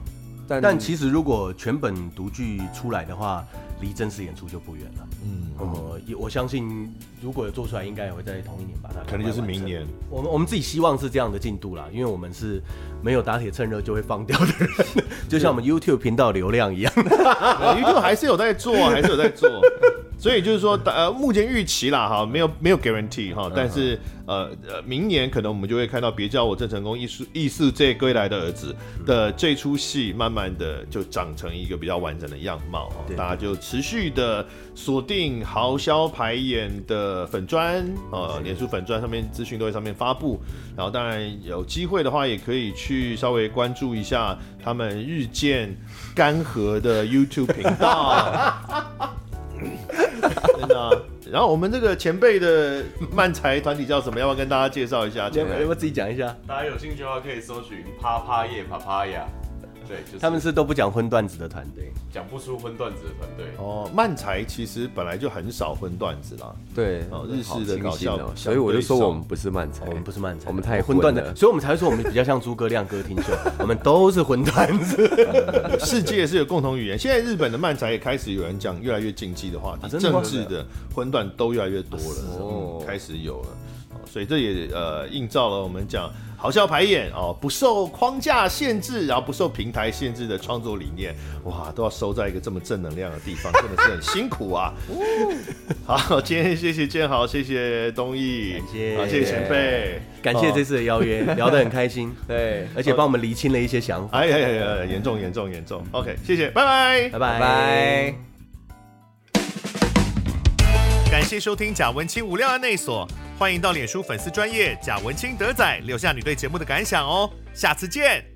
Speaker 2: 但但其实如果全本独剧出来的话，离正式演出就不远了。嗯，我我相信，如果有做出来，应该也会在同一年把它。
Speaker 1: 可能就是明年。
Speaker 2: 我们我们自己希望是这样的进度啦，因为我们是没有打铁趁热就会放掉的人，就像我们 YouTube 频道流量一样
Speaker 1: ，YouTube 还是有在做，还是有在做。所以就是说，呃，目前预期啦，哈，没有没有 guarantee 哈，但是呃呃，明年可能我们就会看到，别叫我郑成功，艺术艺术这归来的儿子的这出戏，慢慢的就长成一个比较完整的样貌哈，大家就持续的锁定豪销排演的粉砖，呃，脸书粉砖上面资讯都会上面发布，然后当然有机会的话，也可以去稍微关注一下他们日渐干涸的 YouTube 频道。真的、啊，然后我们这个前辈的漫才团体叫什么？要不要跟大家介绍一下？前辈，要不要自己讲一下？
Speaker 4: 大家有兴趣的话，可以搜寻啪啪夜啪啪呀。对，就是、
Speaker 2: 他们是都不讲荤段子的团队，
Speaker 4: 讲不出荤段子的团队。
Speaker 1: 哦，漫才其实本来就很少荤段子啦。
Speaker 3: 对，
Speaker 1: 哦，日式的搞笑，
Speaker 3: 所以我就说我们不是漫才，
Speaker 2: 我们不是漫才，
Speaker 3: 我们太荤段的，
Speaker 2: 所以我们才会说我们比较像诸葛亮歌厅秀，我们都是荤段子。
Speaker 1: 世界是有共同语言，现在日本的漫才也开始有人讲越来越禁忌的话题，啊、政治的荤段都越来越多了，哦、嗯，开始有了。所以这也呃映照了我们讲。豪萧排演哦，不受框架限制，然后不受平台限制的创作理念，哇，都要收在一个这么正能量的地方，真的是很辛苦啊。好，今天谢谢建豪，谢谢东义，
Speaker 2: 感谢，
Speaker 1: 好，谢谢前辈，
Speaker 2: 感谢这次的邀约，聊得很开心，对，而且帮我们厘清了一些想法。
Speaker 1: 哎呀呀呀，严重严重严重。OK，谢谢，拜拜，
Speaker 2: 拜拜。
Speaker 1: 感谢收听贾文清无料案内所，欢迎到脸书粉丝专业贾文清德仔留下你对节目的感想哦，下次见。